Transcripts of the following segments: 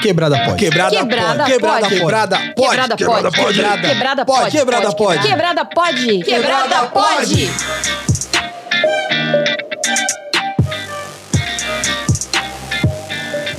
Quebrada pode. Quebrada Quebrada pode. Quebrada pode. Quebrada pode. Quebrada Quebrada pode. pode. Quebrada Pode. pode. Quebrada pode. Quebrada pode. Quebrada pode.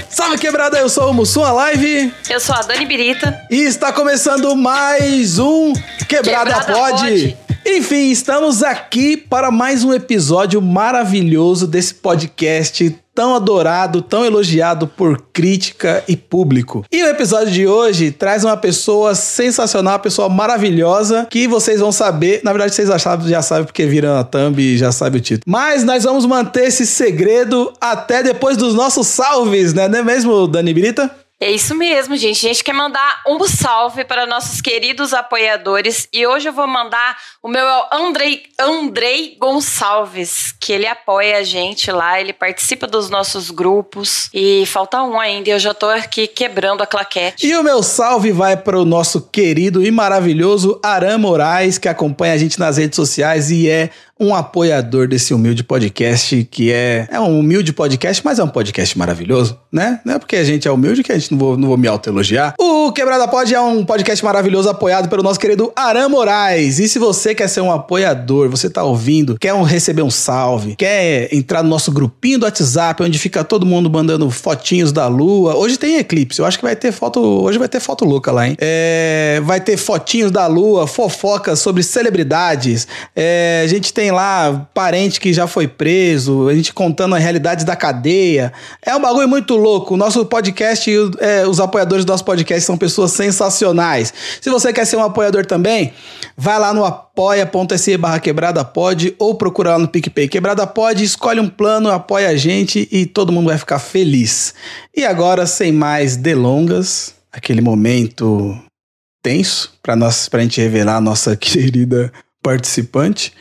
Salve quebrada, eu sou o Mussum a Live Eu sou a Dani Birita. e está começando mais um Quebrada, Quebrada pode. Enfim, estamos aqui para mais um episódio maravilhoso desse podcast tão adorado, tão elogiado por crítica e público. E o episódio de hoje traz uma pessoa sensacional, uma pessoa maravilhosa, que vocês vão saber. Na verdade, vocês já sabem, já sabem porque viram a thumb e já sabem o título. Mas nós vamos manter esse segredo até depois dos nossos salves, né? Não é mesmo, Dani Brita? É isso mesmo, gente. A gente quer mandar um salve para nossos queridos apoiadores. E hoje eu vou mandar o meu Andrei, Andrei Gonçalves, que ele apoia a gente lá, ele participa dos nossos grupos. E falta um ainda, e eu já tô aqui quebrando a claquete. E o meu salve vai para o nosso querido e maravilhoso Aram Moraes, que acompanha a gente nas redes sociais e é um apoiador desse humilde podcast, que é, é um humilde podcast, mas é um podcast maravilhoso, né? Não é porque a gente é humilde que a gente não vou, não vou me autoelogiar. O Quebrada Pod é um podcast maravilhoso apoiado pelo nosso querido Aram Moraes. E se você quer ser um apoiador, você tá ouvindo, quer um, receber um salve, quer entrar no nosso grupinho do WhatsApp, onde fica todo mundo mandando fotinhos da lua. Hoje tem eclipse, eu acho que vai ter foto, hoje vai ter foto louca lá, hein? É, vai ter fotinhos da lua, fofocas sobre celebridades. É, a gente tem lá parente que já foi preso, a gente contando as realidades da cadeia. É um bagulho muito louco. O nosso podcast, é, os apoiadores do nosso podcast são pessoas sensacionais. Se você quer ser um apoiador também, vai lá no apoia.se barra quebrada pode ou procura lá no PicPay Quebrada Pode, escolhe um plano, apoia a gente e todo mundo vai ficar feliz. E agora, sem mais delongas, aquele momento tenso para nós gente revelar a nossa querida participante.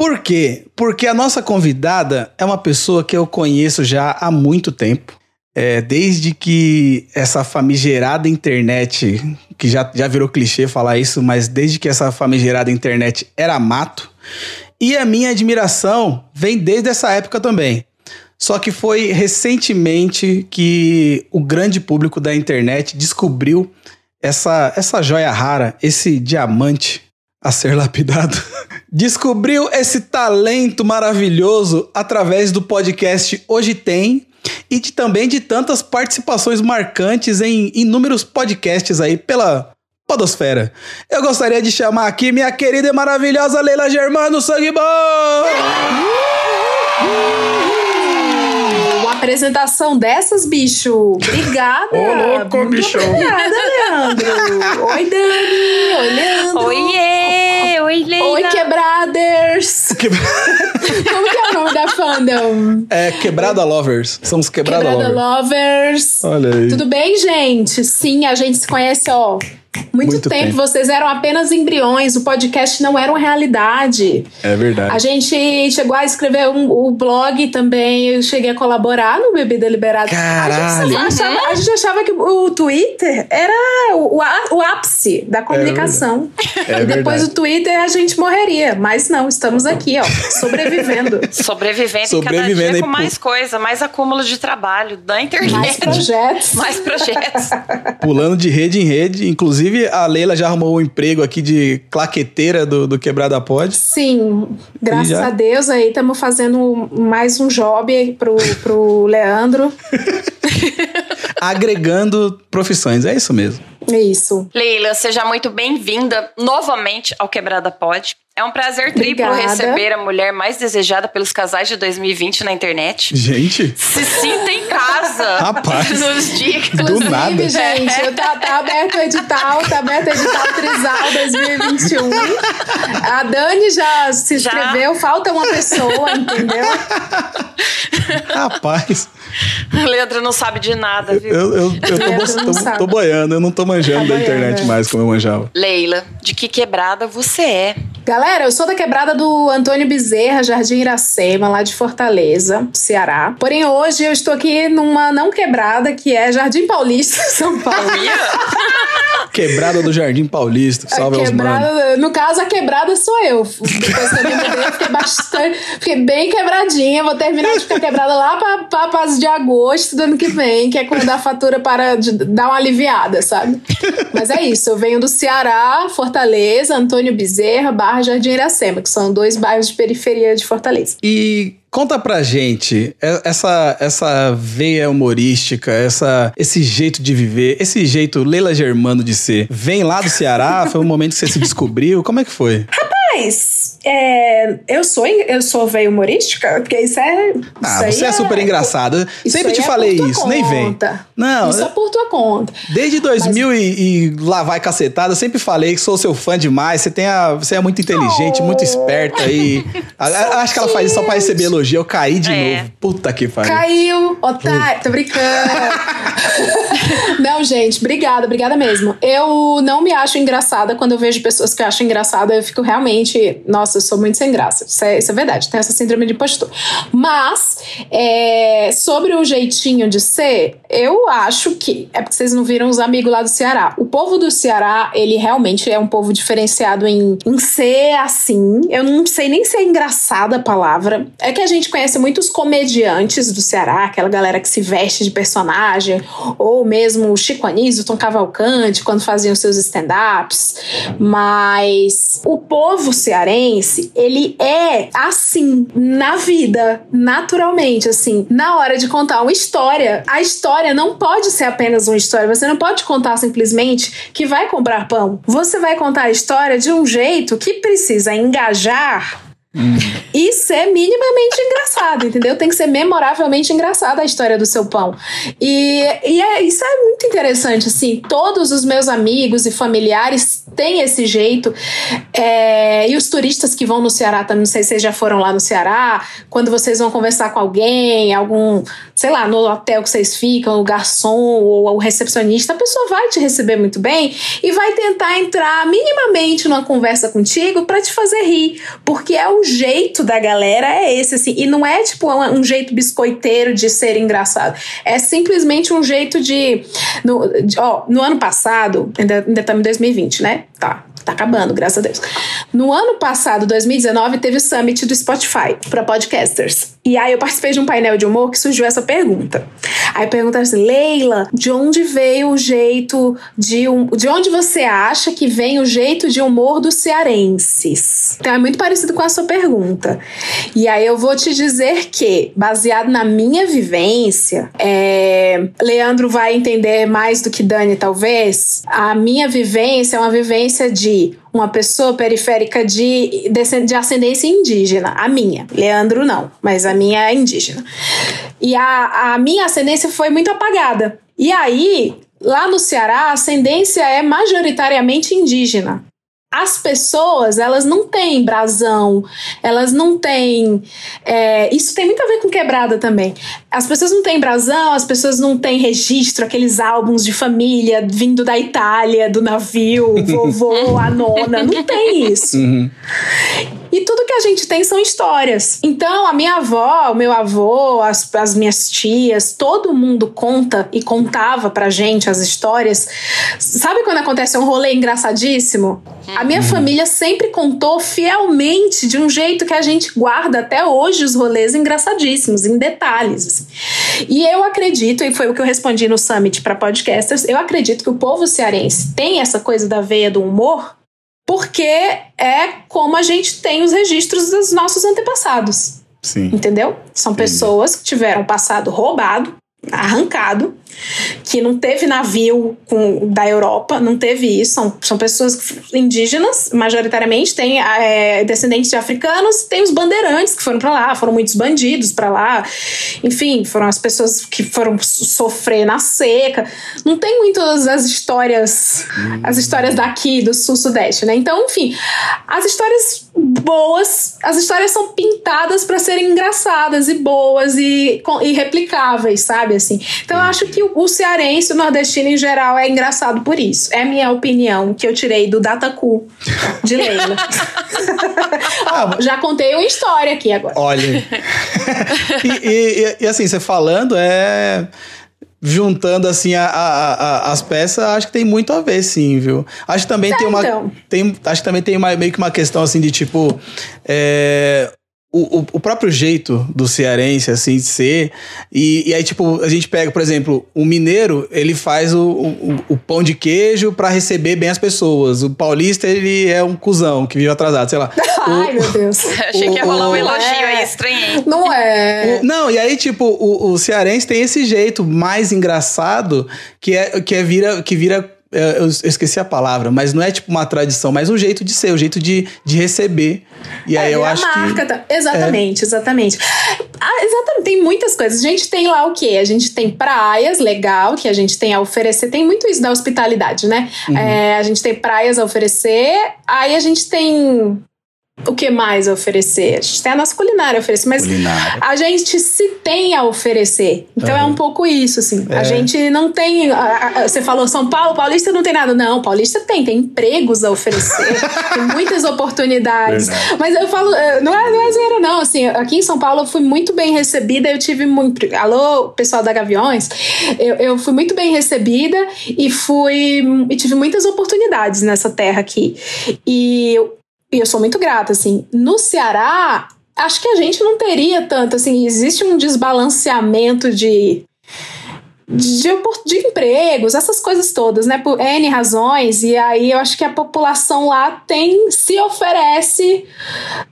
Por quê? Porque a nossa convidada é uma pessoa que eu conheço já há muito tempo. É, desde que essa famigerada internet, que já, já virou clichê falar isso, mas desde que essa famigerada internet era mato. E a minha admiração vem desde essa época também. Só que foi recentemente que o grande público da internet descobriu essa, essa joia rara, esse diamante a ser lapidado. Descobriu esse talento maravilhoso através do podcast Hoje Tem e de, também de tantas participações marcantes em inúmeros podcasts aí pela Podosfera. Eu gostaria de chamar aqui minha querida e maravilhosa Leila Germano Sangue Bom! Apresentação dessas, bicho. Obrigada. Ô, louco, Muito bicho. Obrigada, Leandro. Oi, Dani. Oi, Leandro. Oiê! Oi, Leila! Oi, Quebraders. Como que é o nome da fandom? É Quebrada Lovers. Somos Quebrada, Quebrada Lovers. Lovers. Olha aí. Tudo bem, gente? Sim, a gente se conhece, ó. Muito, Muito tempo. tempo. vocês eram apenas embriões, o podcast não era uma realidade. É verdade. A gente chegou a escrever um, o blog também, eu cheguei a colaborar no Bebida Liberada. Caralho. A gente, achava, a gente achava que o Twitter era o, o ápice da comunicação. É e depois verdade. o Twitter a gente morreria. Mas não, estamos aqui, ó, sobrevivendo. Sobrevivendo, e Sobrevivendo cada dia com mais coisa, mais acúmulo de trabalho da internet. Mais projetos. Mais projetos. Pulando de rede em rede. Inclusive, a Leila já arrumou um emprego aqui de claqueteira do, do Quebrada Pod. Sim, graças já? a Deus aí estamos fazendo mais um job pro, pro Leandro. Agregando profissões. É isso mesmo. É isso. Leila, seja muito bem-vinda novamente ao Quebrada Pod. É um prazer triplo Obrigada. receber a mulher mais desejada pelos casais de 2020 na internet. Gente, Se sinta em casa Rapaz. nos dias. Do Inclusive, nada. gente, eu tá, tá aberto o edital, tá aberto o edital Trisal 2021. A Dani já se Já. inscreveu, falta uma pessoa, entendeu? rapaz, O Leandro não sabe de nada, viu? eu, eu, eu tô, tô, tô boiando, eu não tô manjando Tá da internet boiando, é. mais como eu manjava. Leila, de que quebrada você é? Galera, eu sou da quebrada do Antônio Bezerra, Jardim Iracema, lá de Fortaleza, Ceará. Porém, hoje eu estou aqui numa não quebrada, que é Jardim Paulista, São Paulo. Quebrada do Jardim Paulista. Salve a quebrada, aos manos. No caso, a quebrada sou eu. Depois que eu me mudei, eu fiquei bastante. Fiquei bem quebradinha. Vou terminar de ficar quebrada lá pra, pra de agosto do ano que vem, que é quando a fatura para de dar uma aliviada, sabe? Mas é isso. Eu venho do Ceará, Fortaleza, Antônio Bezerra, Barra Jardim Iracema, que são dois bairros de periferia de Fortaleza. E Conta pra gente essa, essa veia humorística, essa, esse jeito de viver, esse jeito Leila Germano de ser. Vem lá do Ceará? Foi um momento que você se descobriu? Como é que foi? Rapaz, é, eu sou eu sou veia humorística, porque isso é. Ah, isso você é, é super engraçada. Sempre te é falei isso, nem vem. Não, isso é por tua conta. Desde 2000 Mas... e, e lá vai cacetada, eu sempre falei que sou seu fã demais. Você tem a, você é muito inteligente, oh. muito esperta e acho que ela faz isso só pra receber elogio. Eu caí de é. novo. Puta que pariu. Caiu, otário. Tô brincando. não, gente, obrigada, obrigada mesmo. Eu não me acho engraçada quando eu vejo pessoas que eu acho engraçada, eu fico realmente, nossa, eu sou muito sem graça. Isso é, isso é verdade, tem essa síndrome de impostor. Mas, é, sobre o jeitinho de ser, eu acho que. É porque vocês não viram os amigos lá do Ceará. O povo do Ceará, ele realmente é um povo diferenciado em, em ser assim. Eu não sei nem se é engraçada a palavra. É que a gente conhece muitos comediantes do Ceará, aquela galera que se veste de personagem, ou mesmo o Chico Anísio, Tom Cavalcante, quando faziam seus stand-ups. Mas o povo cearense, ele é assim, na vida, naturalmente, assim, na hora de contar uma história, a história não pode ser apenas uma história. Você não pode contar simplesmente que vai comprar pão. Você vai contar a história de um jeito que precisa engajar Hum. E ser minimamente engraçado, entendeu? Tem que ser memoravelmente engraçada a história do seu pão. E, e é, isso é muito interessante, assim. Todos os meus amigos e familiares têm esse jeito. É, e os turistas que vão no Ceará, também, não sei se vocês já foram lá no Ceará, quando vocês vão conversar com alguém, algum, sei lá, no hotel que vocês ficam, o garçom ou o recepcionista, a pessoa vai te receber muito bem e vai tentar entrar minimamente numa conversa contigo para te fazer rir, porque é o jeito da galera é esse, assim. E não é, tipo, um, um jeito biscoiteiro de ser engraçado. É simplesmente um jeito de. No, de, ó, no ano passado, ainda, ainda estamos em 2020, né? Tá, Tá acabando, graças a Deus. No ano passado, 2019, teve o summit do Spotify para podcasters. E aí eu participei de um painel de humor que surgiu essa pergunta. Aí perguntaram assim: Leila, de onde veio o jeito de um. De onde você acha que vem o jeito de humor dos cearenses? Então é muito parecido com a sua pergunta. E aí eu vou te dizer que, baseado na minha vivência, é... Leandro vai entender mais do que Dani, talvez. A minha vivência é uma vivência de uma pessoa periférica de, de ascendência indígena, a minha. Leandro não, mas a minha é indígena. E a, a minha ascendência foi muito apagada. E aí, lá no Ceará, a ascendência é majoritariamente indígena as pessoas, elas não têm brasão, elas não têm. É, isso tem muito a ver com quebrada também. As pessoas não têm brasão, as pessoas não têm registro, aqueles álbuns de família vindo da Itália, do navio, vovô, a nona, não tem isso. Uhum. E tudo que a gente tem são histórias. Então, a minha avó, o meu avô, as, as minhas tias, todo mundo conta e contava pra gente as histórias. Sabe quando acontece um rolê engraçadíssimo? A minha uhum. família sempre contou fielmente, de um jeito que a gente guarda até hoje os rolês engraçadíssimos, em detalhes. Assim. E eu acredito, e foi o que eu respondi no Summit para podcasters, eu acredito que o povo cearense tem essa coisa da veia do humor porque é como a gente tem os registros dos nossos antepassados. Sim. Entendeu? São Entendi. pessoas que tiveram passado roubado, arrancado, que não teve navio com, da Europa, não teve isso. São, são pessoas indígenas, majoritariamente, tem é, descendentes de africanos, tem os bandeirantes que foram para lá, foram muitos bandidos para lá, enfim, foram as pessoas que foram sofrer na seca. Não tem muitas as histórias, as histórias daqui do sul-sudeste, né? Então, enfim, as histórias boas, as histórias são pintadas para serem engraçadas e boas e, e replicáveis, sabe? Assim. Então, eu acho que o, o cearense, o nordestino em geral, é engraçado por isso. É a minha opinião que eu tirei do Dataku de Leila. ah, já contei uma história aqui agora. Olha. e, e, e, assim, você falando é juntando assim a, a, a, as peças, acho que tem muito a ver, sim, viu? Acho que também é, tem uma. Então. Tem, acho que também tem uma, meio que uma questão assim de tipo. É, o, o, próprio jeito do cearense, assim, de ser. E, e aí, tipo, a gente pega, por exemplo, o mineiro, ele faz o, o, o pão de queijo para receber bem as pessoas. O paulista, ele é um cuzão que vive atrasado, sei lá. Ai, meu Deus. Achei que ia rolar um elogio é. aí, estranhei. Não é. não, e aí, tipo, o, o cearense tem esse jeito mais engraçado que é que é vira, que vira eu, esqueci a palavra, mas não é tipo uma tradição, mas um jeito de ser, um jeito de, de receber. E aí é, eu acho marca, que. Tá. Exatamente, é. exatamente. Ah, exatamente. Tem muitas coisas. A gente tem lá o quê? A gente tem praias, legal, que a gente tem a oferecer. Tem muito isso da hospitalidade, né? Uhum. É, a gente tem praias a oferecer. Aí a gente tem o que mais oferecer? A gente tem a nossa culinária a oferecer, mas culinária. a gente se tem a oferecer. Então é um pouco isso, assim. É. A gente não tem. A, a, você falou São Paulo, Paulista não tem nada. Não, Paulista tem, tem empregos a oferecer, tem muitas oportunidades. Verdade. Mas eu falo, eh, não é, não é zero, não. Assim, aqui em São Paulo eu fui muito bem recebida, eu tive muito. Alô, pessoal da Gaviões, eu, eu fui muito bem recebida e fui. e tive muitas oportunidades nessa terra aqui. E e eu sou muito grata, assim. No Ceará, acho que a gente não teria tanto, assim, existe um desbalanceamento de. De, de empregos, essas coisas todas, né? Por N razões, e aí eu acho que a população lá tem, se oferece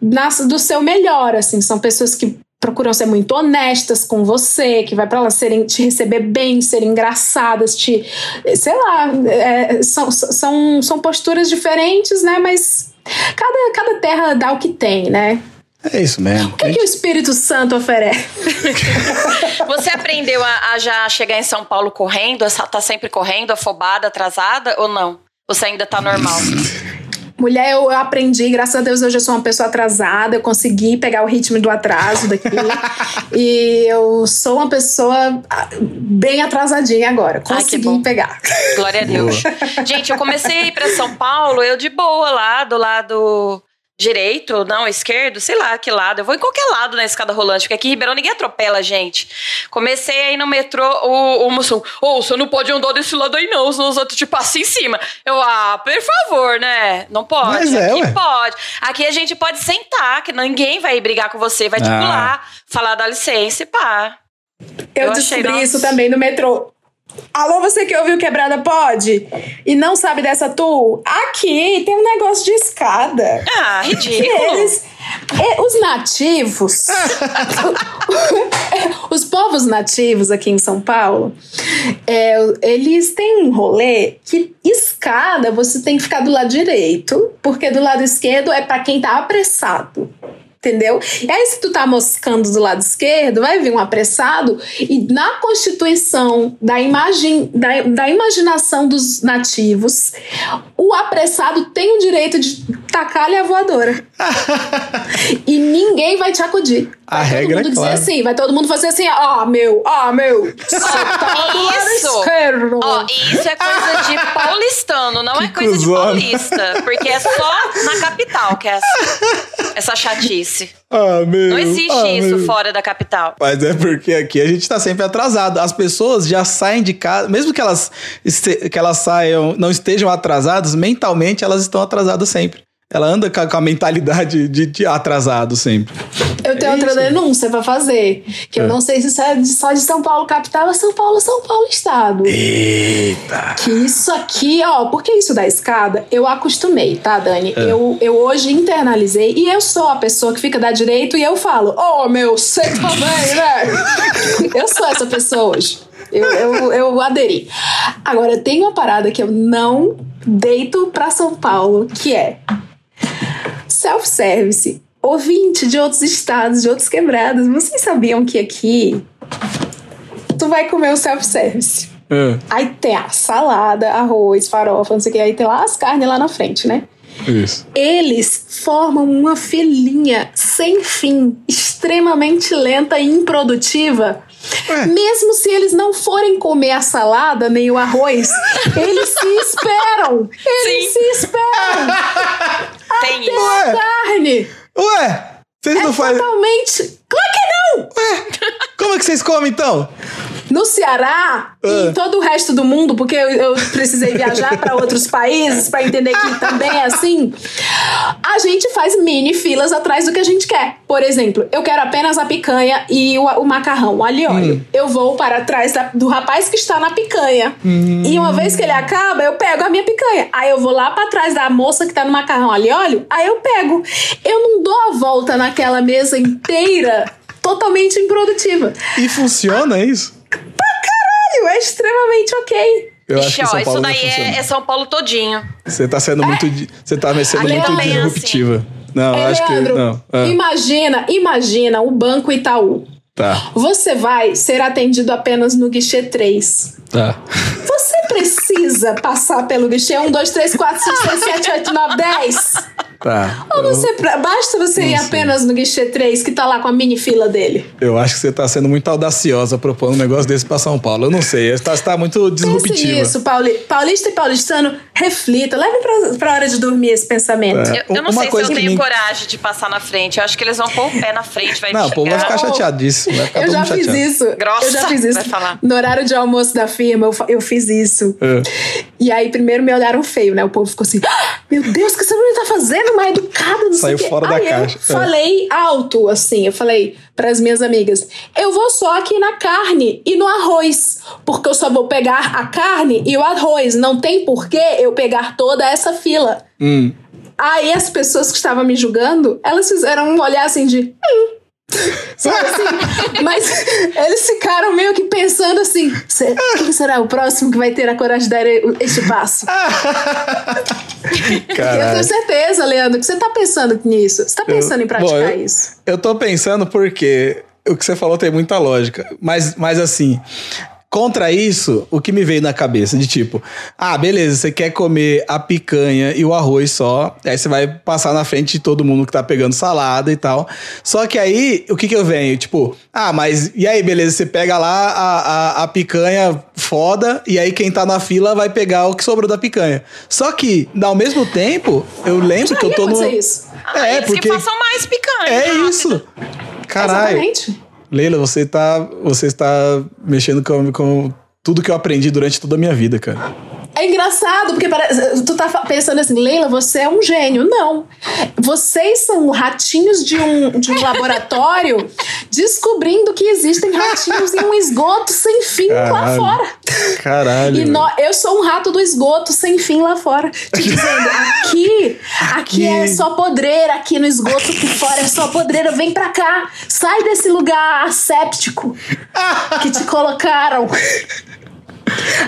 nas, do seu melhor, assim, são pessoas que procuram ser muito honestas com você, que vai para lá serem, te receber bem, serem engraçadas, te, sei lá, é, são, são, são posturas diferentes, né? Mas Cada, cada terra dá o que tem, né? É isso mesmo. O que, gente... que o Espírito Santo oferece? Você aprendeu a, a, já chegar em São Paulo correndo? Tá sempre correndo, afobada, atrasada ou não? Você ainda tá normal? Mulher, eu, aprendi, graças a Deus, hoje eu sou uma pessoa atrasada, eu consegui pegar o ritmo do atraso daqui. e eu sou uma pessoa ah, bem atrasadinha agora. Consegui Ai, pegar. Glória a Deus. Boa. Gente, eu comecei a ir pra São Paulo, eu de boa lá, do lado direito, não, esquerdo, sei lá que lado. Eu vou em qualquer lado na escada rolante, porque aqui em Ribeirão ninguém atropela a gente. Comecei aí no metrô, o, o moço, ô, oh, você não pode andar desse lado aí não, senão os outros te passam em cima. Eu, ah, por favor, né? Não pode. Mas é, aqui ué. pode. Aqui a gente pode sentar, que ninguém vai brigar com você, vai te ah. pular, falar dá licença e pá. Eu, eu descobri achei, isso também no metrô. Alô, você que ouviu Quebrada Pode e não sabe dessa tool? Aqui tem um negócio de escada. Ah, ridículo. Eles, os nativos, os povos nativos aqui em São Paulo, é, eles têm um rolê que escada você tem que ficar do lado direito, porque do lado esquerdo é para quem tá apressado entendeu? E aí, se tu tá moscando do lado esquerdo, vai vir um apressado, e na constituição da imagem da, da imaginação dos nativos, o apressado tem o direito de tacar-lhe a voadora. e ninguém vai te acudir. A vai regra todo mundo é dizer claro. assim, vai todo mundo fazer assim, ó, oh, meu, ó, oh, meu, tá esquerdo. Ó, isso é coisa de paulistano, não que é coisa cuzona. de paulista, porque é só na capital que é essa, essa chatice. Ah, meu, não existe ah, isso meu. fora da capital. Mas é porque aqui a gente tá sempre atrasado. As pessoas já saem de casa, mesmo que elas, que elas saiam, não estejam atrasadas, mentalmente elas estão atrasadas sempre. Ela anda com a, mentalidade de, de, atrasado sempre. Eu tenho é outra denúncia pra fazer. Que é. eu não sei se isso é só de São Paulo capital ou São Paulo, São Paulo estado. Eita! Que isso aqui, ó, porque isso da escada, eu acostumei, tá, Dani? É. Eu, eu hoje internalizei e eu sou a pessoa que fica da direito e eu falo, ô oh, meu, você também, né? eu sou essa pessoa hoje. Eu, eu, eu aderi. Agora, tem uma parada que eu não deito pra São Paulo, que é self-service. Ouvinte de outros estados, de outros quebrados, vocês sabiam que aqui tu vai comer o self-service? É. Aí tem a salada, arroz, farofa, não sei o que, aí tem lá as carnes lá na frente, né? Isso. Eles formam uma filinha sem fim, extremamente lenta e improdutiva. É. Mesmo se eles não forem comer a salada nem o arroz, eles se esperam. Eles Sim. se esperam. Tem isso. a carne. Ué, vocês é não fazem. Totalmente. Claro que não! Ué, como é que vocês comem então? No Ceará e Ah. em todo o resto do mundo, porque eu, eu precisei viajar para outros países para entender que também é assim. A gente faz mini filas atrás do que a gente quer. Por exemplo, eu quero apenas a picanha e o, o macarrão, o alho óleo. Eu vou para trás da- do rapaz que está na picanha. E uma vez que ele acaba, eu pego a minha picanha. Aí eu vou lá para trás da moça que tá no macarrão alho óleo, aí eu pego. Eu não dou a volta naquela mesa inteira totalmente improdutiva. E funciona isso? Caralho, é extremamente ok. Eu acho Ixi, que São ó, Paulo isso daí é, é São Paulo todinho. Você tá sendo muito. di- Você tá sendo Aqui muito é disruptiva. Não, É, acho que. Leandro, Não. Ah, imagina, imagina o Banco Itaú. Tá, Você vai ser atendido apenas no guichê 3. tá. Você precisa passar pelo guichê 1, 2, 3, 4, 5, 6, 7, 8, 9, 10. Tá. Ou você, basta você ir Não sei. apenas no guichê 3, que tá lá com a mini fila dele. Eu acho que você tá sendo muito audaciosa propondo um negócio desse pra São Paulo. Eu não sei. Você tá, você tá muito Pense disruptiva. nisso, Pauli. Paulista e paulistano, reflita. Leve pra, pra hora de dormir esse pensamento. É. Eu, eu não Uma sei se eu tenho me- coragem de passar na frente. Eu acho que eles vão pôr o pé na frente, vai Não, o povo vai ficar Vai ficar Eu todo já fiz chateado. isso. Grossa, eu já fiz isso. vai falar. No horário de almoço da firma, eu, eu fiz isso. É. E aí, primeiro me olharam feio, né? O povo ficou assim: "Ah, Meu Deus, o que essa mulher tá fazendo? Uma educada, não Saiu sei fora da aí caixa. Eu É. falei alto, assim. Eu falei para as minhas amigas: Eu vou só aqui na carne e no arroz. Porque eu só vou pegar a carne e o arroz. Não tem porquê eu pegar toda essa fila. Hum. Aí as pessoas que estavam me julgando, elas fizeram um olhar assim de. Hum. Sabe assim? Mas eles ficaram meio que pensando assim: "Se- quem será o próximo que vai ter a coragem de dar este passo? Eu tenho Caralho. certeza, Leandro, que você tá pensando nisso. Você tá pensando em praticar Bom, eu- isso. Eu tô pensando porque o que você falou tem muita lógica. Mas, mas assim, contra isso, o que me veio na cabeça de tipo, ah, beleza, você quer comer a picanha e o arroz só, aí você vai passar na frente de todo mundo que tá pegando salada e tal. Só que aí, o que que eu venho? Tipo, ah, mas e aí, beleza, você pega lá a, a, a picanha foda e aí quem tá na fila vai pegar o que sobrou da picanha. Só que, ao mesmo tempo, eu lembro que eu tô no... isso. Ah, É, eles porque... que façam mais picanha. É rápido. isso. Caralho. Exatamente. Leila, você tá, você está mexendo com, com tudo que eu aprendi durante toda a minha vida, cara. É engraçado, porque parece, tu tá pensando assim, Leila, você é um gênio. Não. Vocês são ratinhos de um, de um laboratório descobrindo que existem ratinhos em um esgoto sem fim lá Caralho. fora. Caralho. E nó- eu sou um rato do esgoto sem fim lá fora. Te dizendo, aqui, aqui Aqui. é só podreira, aqui no esgoto por fora é só podreira. Vem pra cá, sai desse lugar asséptico que te colocaram.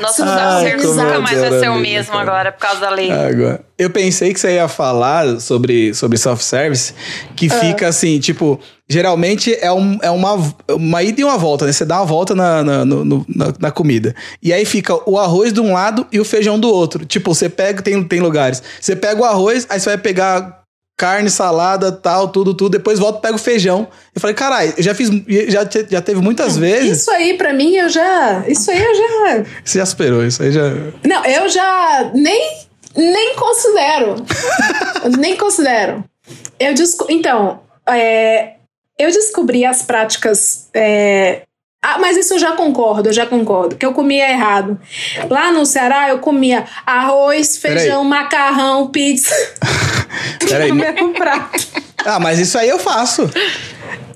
Nosso Ai, ser como nunca mais vai ser o mesmo cara. agora por causa da lei. Agora, eu pensei que você ia falar sobre, sobre self-service, que Ah. fica assim, tipo, geralmente é, um, é uma, uma ida e uma volta, né? Você dá uma volta na, na, no- na, na comida. E aí fica o arroz de um lado e o feijão do outro. Tipo, você pega, tem, tem lugares. Você pega o arroz, aí você vai pegar carne, salada, tal, tudo, tudo. Depois volta e pega o feijão. Eu falei, caralho, eu já fiz, já, já teve muitas vezes. Isso aí, pra mim, eu já. Isso aí eu já. Você já superou, isso aí já. Não, eu já nem, nem considero. nem considero. Eu desco... Então, é, eu descobri as práticas. é, Ah, mas isso eu já concordo, eu já concordo. Que eu comia errado. Lá no Ceará, eu comia arroz, feijão, macarrão, pizza. Peraí. no mesmo prato. Ah, mas isso aí eu faço.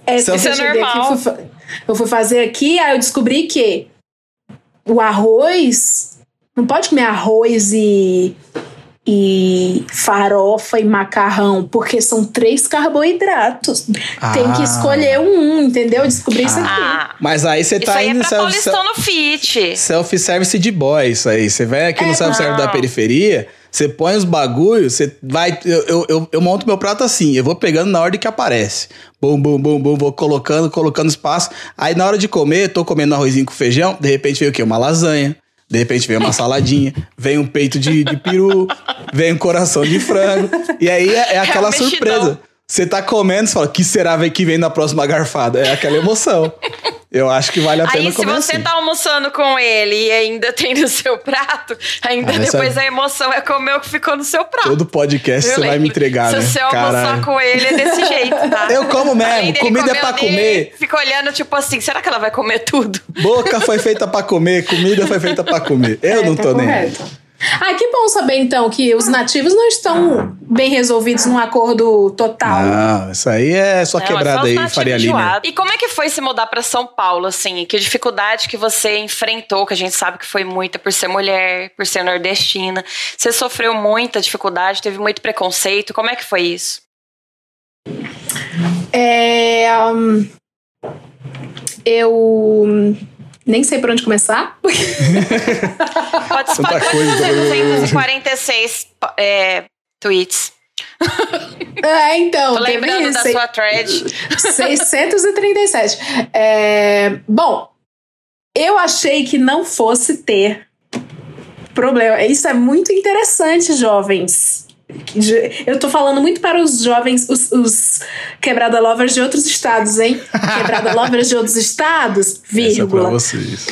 É, Isso é normal. aqui, eu fui fazer aqui, aí eu descobri que o arroz. Não pode comer arroz e, e farofa e macarrão, porque são três carboidratos. Tem que Ah. escolher um, entendeu? Eu descobri isso aqui. Ah, Mas aí você tá aí é indo pra self- paulistano fit. self-service de boy, isso aí. Você vai aqui no É, self-service da periferia, você põe os bagulhos, você vai. Eu, eu, eu, eu monto meu prato assim, eu vou pegando na ordem que aparece. Bum, bum, bum, bum, vou colocando, colocando espaço. Aí na hora de comer, tô comendo arrozinho com feijão, de repente veio o quê? Uma lasanha. De repente vem uma saladinha, vem um peito de, de peru, vem um coração de frango. E aí é, é aquela um mexidão. surpresa. Você tá comendo, você fala, que será que vem na próxima garfada? É aquela emoção. Eu acho que vale a pena Aí, se comer você assim. tá almoçando com ele e ainda tem no seu prato, ainda Ah, essa- depois a emoção é comer o que ficou no seu prato. Todo podcast Eu você vai me entregar, Se né? você almoçar Caralho. com ele, é desse jeito, tá? Eu como mesmo, comida é pra comer. Fica olhando, tipo assim, será que ela vai comer tudo? Boca foi feita pra comer, comida foi feita pra comer. Eu É, não tá tô nem. Ah, que bom saber então que os nativos não estão bem resolvidos num acordo total. Não, isso aí é só Não, quebrada é só aí, nativos Faria Lima. enjoados. E como é que foi se mudar pra São Paulo, assim? Que dificuldade que você enfrentou, que a gente sabe que foi muita por ser mulher, por ser nordestina. Você sofreu muita dificuldade, teve muito preconceito. Como é que foi isso? É, hum, eu nem sei por onde começar. Pode, coisa. fazer 246 é, tweets. É, então, Tô lembrando da sua thread. 637. É, bom, eu achei que não fosse ter problema. Isso é muito interessante, jovens. Eu tô falando muito para os jovens, os, os quebrada lovers de outros estados, hein? Quebrada lovers de outros estados, Essa é pra vírgula. vocês.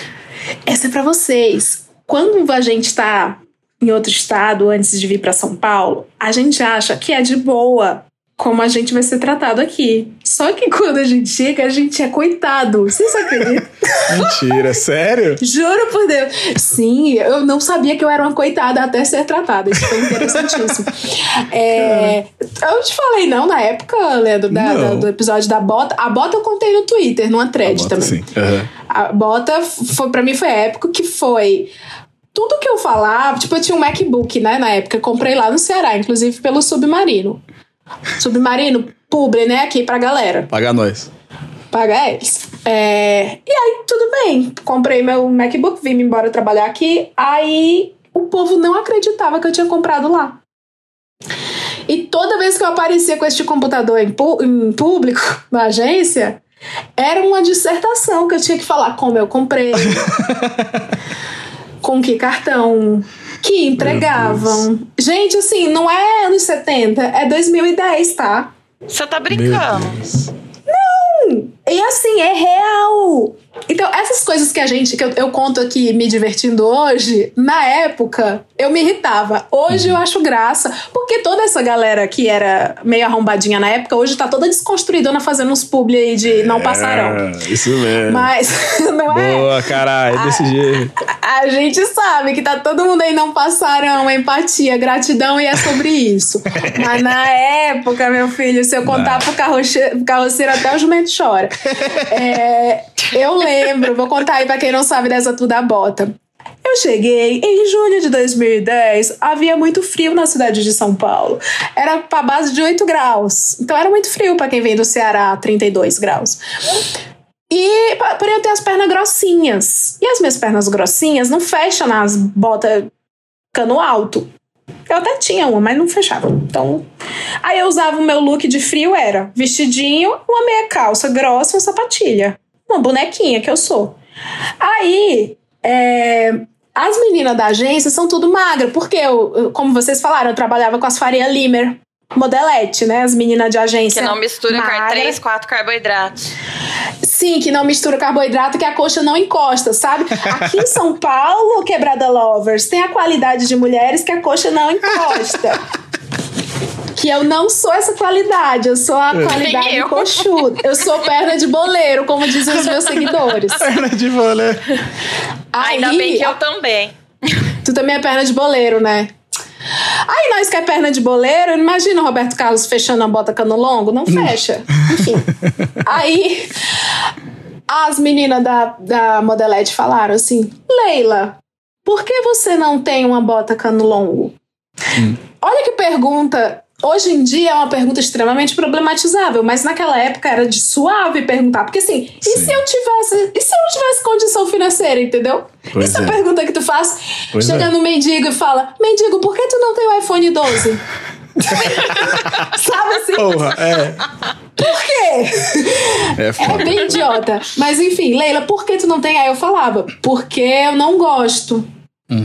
Essa é pra vocês. Quando a gente tá em outro estado antes de vir pra São Paulo, a gente acha que é de boa como a gente vai ser tratado aqui. Só que quando a gente chega, a gente é coitado. Vocês acreditam? Mentira, sério? Juro por Deus. Sim, eu não sabia que eu era uma coitada até ser tratada. Isso foi interessantíssimo. É, eu te falei, não, na época, Leandro, da- da- do episódio da bota. A bota eu contei no Twitter, numa thread Bota também. assim. Aham. A bota foi para mim foi épico que foi tudo que eu falava, tipo, eu tinha um MacBook, né, na época, comprei lá no Ceará, inclusive pelo Submarino. Submarino, publi, né, aqui pra galera, Paga nós. paga eles. É, e aí, tudo bem, comprei meu MacBook, vim embora trabalhar aqui, aí o povo não acreditava que eu tinha comprado lá. E toda vez que eu aparecia com este computador em, pu- em público, na agência, era uma dissertação que eu tinha que falar como eu comprei, com que cartão, que entregavam. Gente, assim, não é anos 70, é 2010, tá? Você tá Meu brincando. E assim, é real. Então, essas coisas que a gente, que eu, eu conto aqui me divertindo hoje, na época, eu me irritava. Hoje eu acho graça, porque toda essa galera que era meio arrombadinha na época, hoje tá toda desconstruidona fazendo uns publi aí de não passarão. É, isso mesmo. Mas, não é? Boa, caralho, é desse jeito. A gente sabe que tá todo mundo aí não passaram empatia, gratidão e é sobre isso. Mas na época, meu filho, se eu contar pro carroche- carroceiro até o jumento chora. É, eu lembro, vou contar aí pra quem não sabe dessa tudo da bota. Eu cheguei em julho de 2010, havia muito frio na cidade de São Paulo. Era pra base de 8 graus. Então era muito frio pra quem vem do Ceará, 32 graus. E porém eu tenho as pernas grossinhas. E as minhas pernas grossinhas não fecham nas botas cano alto. Eu até tinha uma, mas não fechava. Então, aí eu usava o meu look de frio era vestidinho, uma meia calça grossa e uma sapatilha. Uma bonequinha que eu sou. Aí, é, as meninas da agência são tudo magra, porque eu, como vocês falaram, eu trabalhava com as Faria Limer, modelete, né? As meninas de Que agência. não mistura car magra. 3, 4 carboidratos. Sim, que não mistura carboidrato, que a coxa não encosta, sabe? Aqui em São Paulo, Quebrada Lovers, tem a qualidade de mulheres que a coxa não encosta. Que eu não sou essa qualidade, eu sou a Nem qualidade eu. coxuda. Eu sou perna de boleiro, como dizem os meus seguidores. Perna de. Ainda Aí, bem que eu também. Tu também é perna de boleiro, né? Nós que é perna de boleiro, imagina o Roberto Carlos fechando a bota cano longo, não fecha. Enfim. Aí as meninas da, da Modelete falaram assim: Leila, por que você não tem uma bota cano longo? Olha que pergunta. Hoje em dia é uma pergunta extremamente problematizável, mas naquela época era de suave perguntar. Porque assim, e Sim. se eu tivesse. E se eu não tivesse condição financeira, entendeu? Pois Isso é a pergunta que tu faz. Pois Chega é. no mendigo e fala: Mendigo, por que tu não tem o iPhone 12? Sabe assim? Porra, é. Por quê? É É bem idiota. Mas enfim, Leila, por que tu não tem? Aí eu falava: Porque eu não gosto.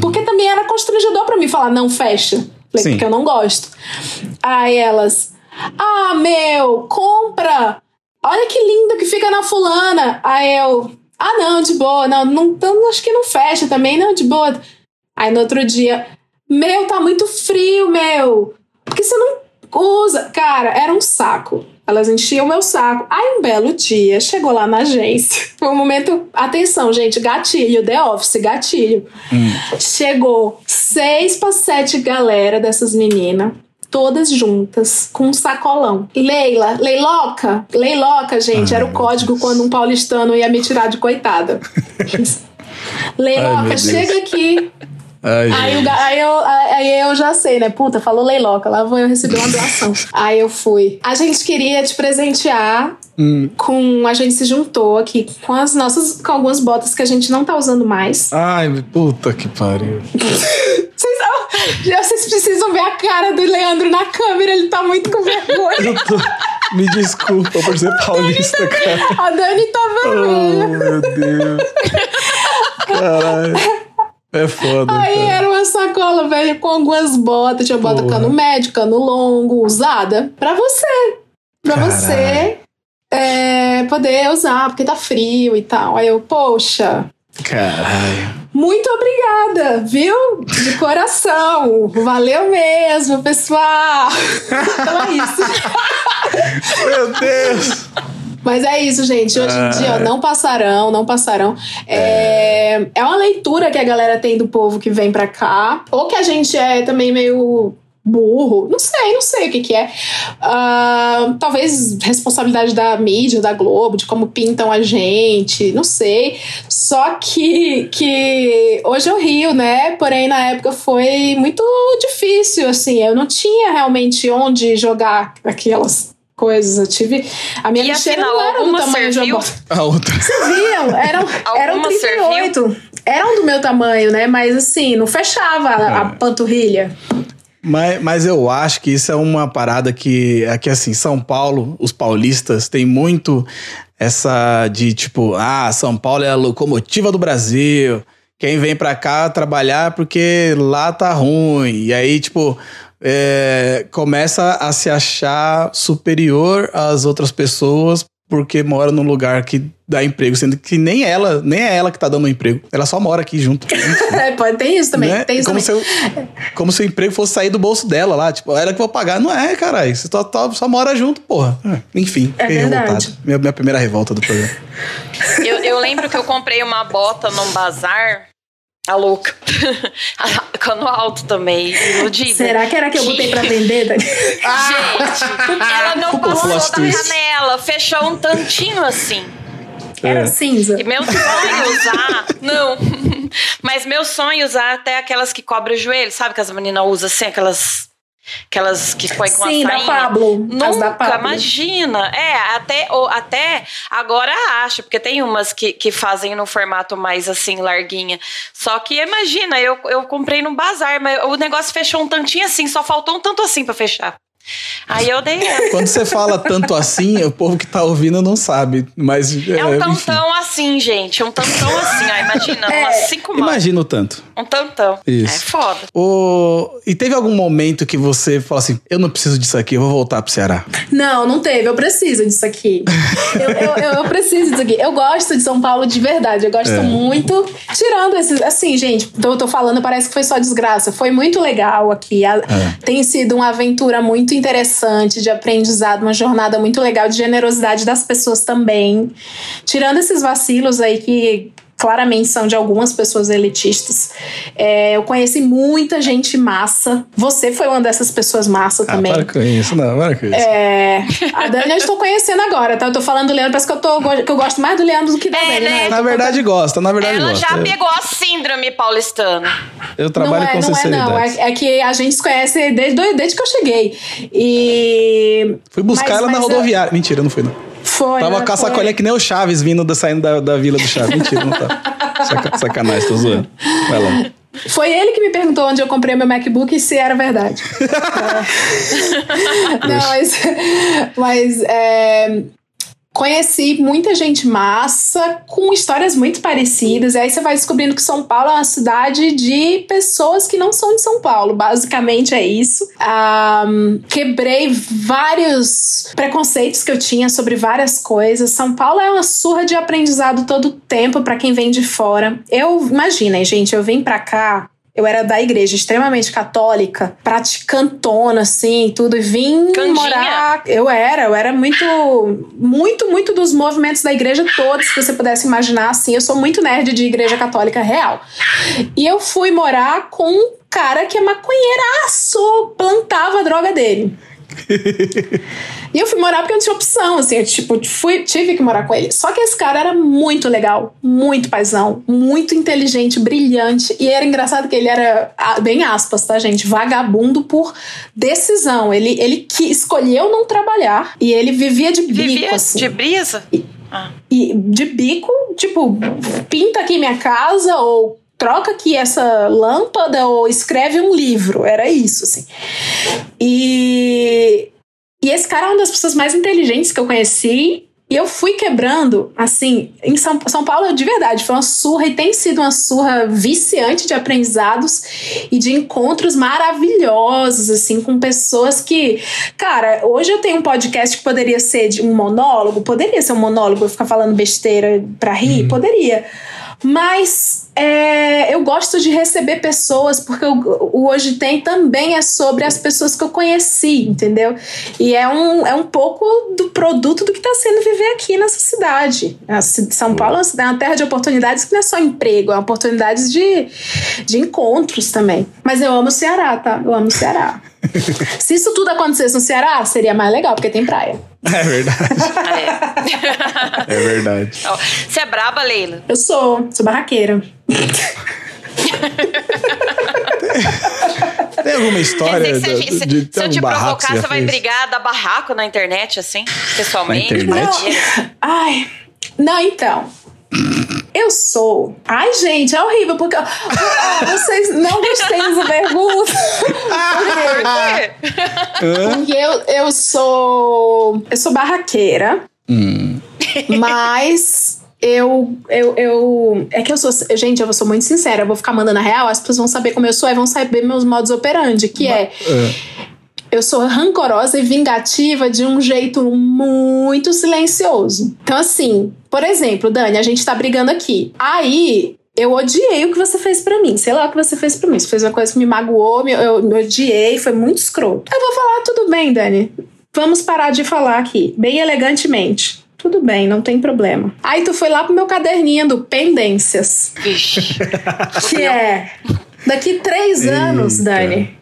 Porque também era constrangedor pra mim falar: Não fecha. Falei, Sim. porque eu não gosto. Aí elas: Ah, meu, compra! Olha que lindo que fica na fulana. Aí eu. Ah, não, de boa, não, não, não, acho que não fecha também, não, de boa. Aí no outro dia, meu, tá muito frio, meu. Porque você não usa. Cara, era um saco. Elas enchiam o meu saco. Aí um belo dia, chegou lá na agência. Foi um momento. Atenção, gente, gatilho, The Office, gatilho. Hum. Chegou seis para sete galera dessas meninas todas juntas, com um sacolão. Leila, leiloca, leiloca, gente, Ai, era o código Deus. quando um paulistano ia me tirar de coitada. leiloca, Ai, chega aqui. Ai, aí, eu, aí, eu, aí eu já sei, né? Puta, falou leiloca, lá vou eu receber uma doação. aí eu fui. A gente queria te presentear Hum. Com a gente se juntou aqui com as nossas com algumas botas que a gente não tá usando mais. Ai, puta que pariu. vocês, vocês precisam ver a cara do Leandro na câmera, ele tá muito com vergonha. Tô, me desculpa por ser paulista, cara. A Dani tá vermelha. Oh, meu Deus. Caralho. É foda. Aí cara. era uma sacola, velho, com algumas botas. Tinha bota Porra. cano médio, cano longo, usada. Pra você. Pra Caralho. você é, poder usar, porque tá frio e tal. Aí eu, poxa. Caralho. Muito obrigada, viu? De coração. Valeu mesmo, pessoal. Então é isso. Meu Deus. Mas é isso, gente. Hoje em dia, ó, não passarão, não passarão. É, é uma leitura que a galera tem do povo que vem pra cá. Ou que a gente é também meio burro. Não sei, não sei o que, que é. Uh, talvez responsabilidade da mídia, da Globo, de como pintam a gente, não sei. Só que, que hoje eu rio, né? Porém, na época foi muito difícil, assim. Eu não tinha realmente onde jogar aquelas coisas. Eu tive. A minha lixeira não era do tamanho serviu? de uma A outra. Vocês viam? Eram, eram 38. Serviu? Eram do meu tamanho, né? Mas assim, não fechava é. a panturrilha. Mas, mas eu acho que isso é uma parada que aqui assim, São Paulo, os paulistas têm muito essa de tipo, ah, São Paulo é a locomotiva do Brasil. Quem vem pra cá trabalhar porque lá tá ruim. E aí, tipo, é, começa a se achar superior às outras pessoas porque mora num lugar que dá emprego, sendo que nem ela, nem é ela que tá dando um emprego. Ela só mora aqui junto. é, pode ter isso também. Né? Tem isso como, também. Se eu, como se o emprego fosse sair do bolso dela lá. Tipo, ela que vou pagar. Não é, caralho. Você só, só, só mora junto, porra. É, enfim, é fiquei verdade. revoltado. Minha, minha primeira revolta do programa. Eu, eu lembro que eu comprei uma bota num bazar a louca. Cano alto também, iludida. Será que era que eu botei pra vender? ah, gente, ela não passou da janela, fechou um tantinho assim. Era é. cinza. E meu sonho usar. não. Mas meu sonho usar até aquelas que cobrem o joelho, sabe que as meninas usam assim, aquelas Aquelas que põe com Sim, da Pablo. Nunca, da Pablo. imagina. É, até, ou, até agora acho, porque tem umas que, que fazem no formato mais assim, larguinha. Só que imagina, eu, eu comprei no bazar, mas o negócio fechou um tantinho assim, só faltou um tanto assim para fechar. Aí eu dei. Quando você fala tanto assim, o povo que tá ouvindo não sabe. Mas. É, é um tantão enfim. assim, gente. Um tantão assim, ó. Imagina, é, umas cinco mãos. Imagina o tanto. Um tantão. Isso. É foda. O... E teve algum momento que você falou assim: eu não preciso disso aqui, eu vou voltar pro Ceará? Não, não teve. Eu preciso disso aqui. eu, eu, eu, eu, preciso disso aqui. Eu gosto de São Paulo de verdade. Eu gosto é. muito. Tirando esses. Assim, gente, eu tô falando, parece que foi só desgraça. Foi muito legal aqui. A, é. Tem sido uma aventura muito interessante, de aprendizado, uma jornada muito legal de generosidade das pessoas também. Tirando esses vacilos aí que claramente são de algumas pessoas elitistas. É, eu conheci muita gente massa. Você foi uma dessas pessoas massa ah, também. Para com isso, não, para com isso. É, a Dani eu estou conhecendo agora, tá? Eu tô falando do Leandro, parece que eu, tô, que eu gosto mais do Leandro do que da é, Dani, né? né? Na verdade, gosta, na verdade Ela gosta. já pegou a síndrome paulistana. Eu trabalho não é, com não sinceridade. É, não, é, é, que a gente se conhece desde, desde que eu cheguei. E... Fui buscar mas, ela na rodoviária. Eu... Mentira, não fui não. Foi. Tava né? com a sacolinha que nem o Chaves vindo da, saindo da, da vila do Chaves. Mentira, não tá. Saca, sacanagem, tô zoando. Vai lá. Foi ele que me perguntou onde eu comprei meu MacBook e se era verdade. é. Não, mas. Mas. É, conheci muita gente massa, com histórias muito parecidas. E aí você vai descobrindo que São Paulo é uma cidade de pessoas que não são de São Paulo. Basicamente é isso. Um, quebrei vários preconceitos que eu tinha sobre várias coisas. São Paulo é uma surra de aprendizado todo tempo para quem vem de fora. Eu, imaginem, gente, eu vim para cá eu era da igreja extremamente católica, praticantona, assim, tudo, e vim Candinha. morar. Eu era, eu era muito, muito, muito dos movimentos da igreja todos que você pudesse imaginar, assim. Eu sou muito nerd de igreja católica real. E eu fui morar com um cara que é maconheiraço, plantava a droga dele. e eu fui morar porque eu não tinha opção, assim, eu, tipo, fui, tive que morar com ele. Só que esse cara era muito legal, muito paizão, muito inteligente, brilhante. E era engraçado que ele era, bem aspas, tá, gente? Vagabundo por decisão. Ele, ele que escolheu não trabalhar e ele vivia de bico, vivia assim. De brisa? E, ah. e de bico, tipo, pinta aqui minha casa ou troca aqui essa lâmpada ou escreve um livro. Era isso, assim. E, e esse cara é uma das pessoas mais inteligentes que eu conheci. E eu fui quebrando, assim, em São, São Paulo, de verdade, foi uma surra e tem sido uma surra viciante de aprendizados e de encontros maravilhosos, assim, com pessoas que. Cara, hoje eu tenho um podcast que poderia ser de um monólogo, poderia ser um monólogo, eu ficar falando besteira pra rir, uhum. poderia. Mas é, eu gosto de receber pessoas, porque o, o, Hoje Tem também é sobre as pessoas que eu conheci, entendeu? E é um, é um pouco do produto do que está sendo viver aqui nessa cidade. São Paulo é uma terra de oportunidades que não é só emprego, é oportunidades de, de encontros também. Mas eu amo o Ceará, tá? Eu amo o Ceará. Se isso tudo acontecesse no Ceará, seria mais legal, porque tem praia. É verdade. é. é verdade. Você é braba, Leila? Eu sou, sou barraqueira. Tem alguma história se, de, se, de, de se eu te provocar, você vai brigar, dar barraco na internet, assim, pessoalmente? Na internet? Não. Ai, não, então. Eu sou. Ai, gente, é horrível, porque vocês não gostei dessa pergunta. porque, porque eu, eu sou. Eu sou barraqueira. Hum. Mas eu, eu, eu. É que eu sou. Gente, eu sou muito sincera. Eu vou ficar mandando a real, as pessoas vão saber como eu sou e vão saber meus modos operandi, que é. é eu sou rancorosa e vingativa de um jeito muito silencioso. Então, assim, por exemplo, Dani, a gente tá brigando aqui. Aí, eu odiei o que você fez para mim. Sei lá o que você fez para mim. Você fez uma coisa que me magoou, eu, eu, eu odiei, foi muito escroto. Eu vou falar, tudo bem, Dani. Vamos parar de falar aqui, bem elegantemente. Tudo bem, não tem problema. Aí tu foi lá pro meu caderninho do Pendências. que é. Daqui três anos, Dani,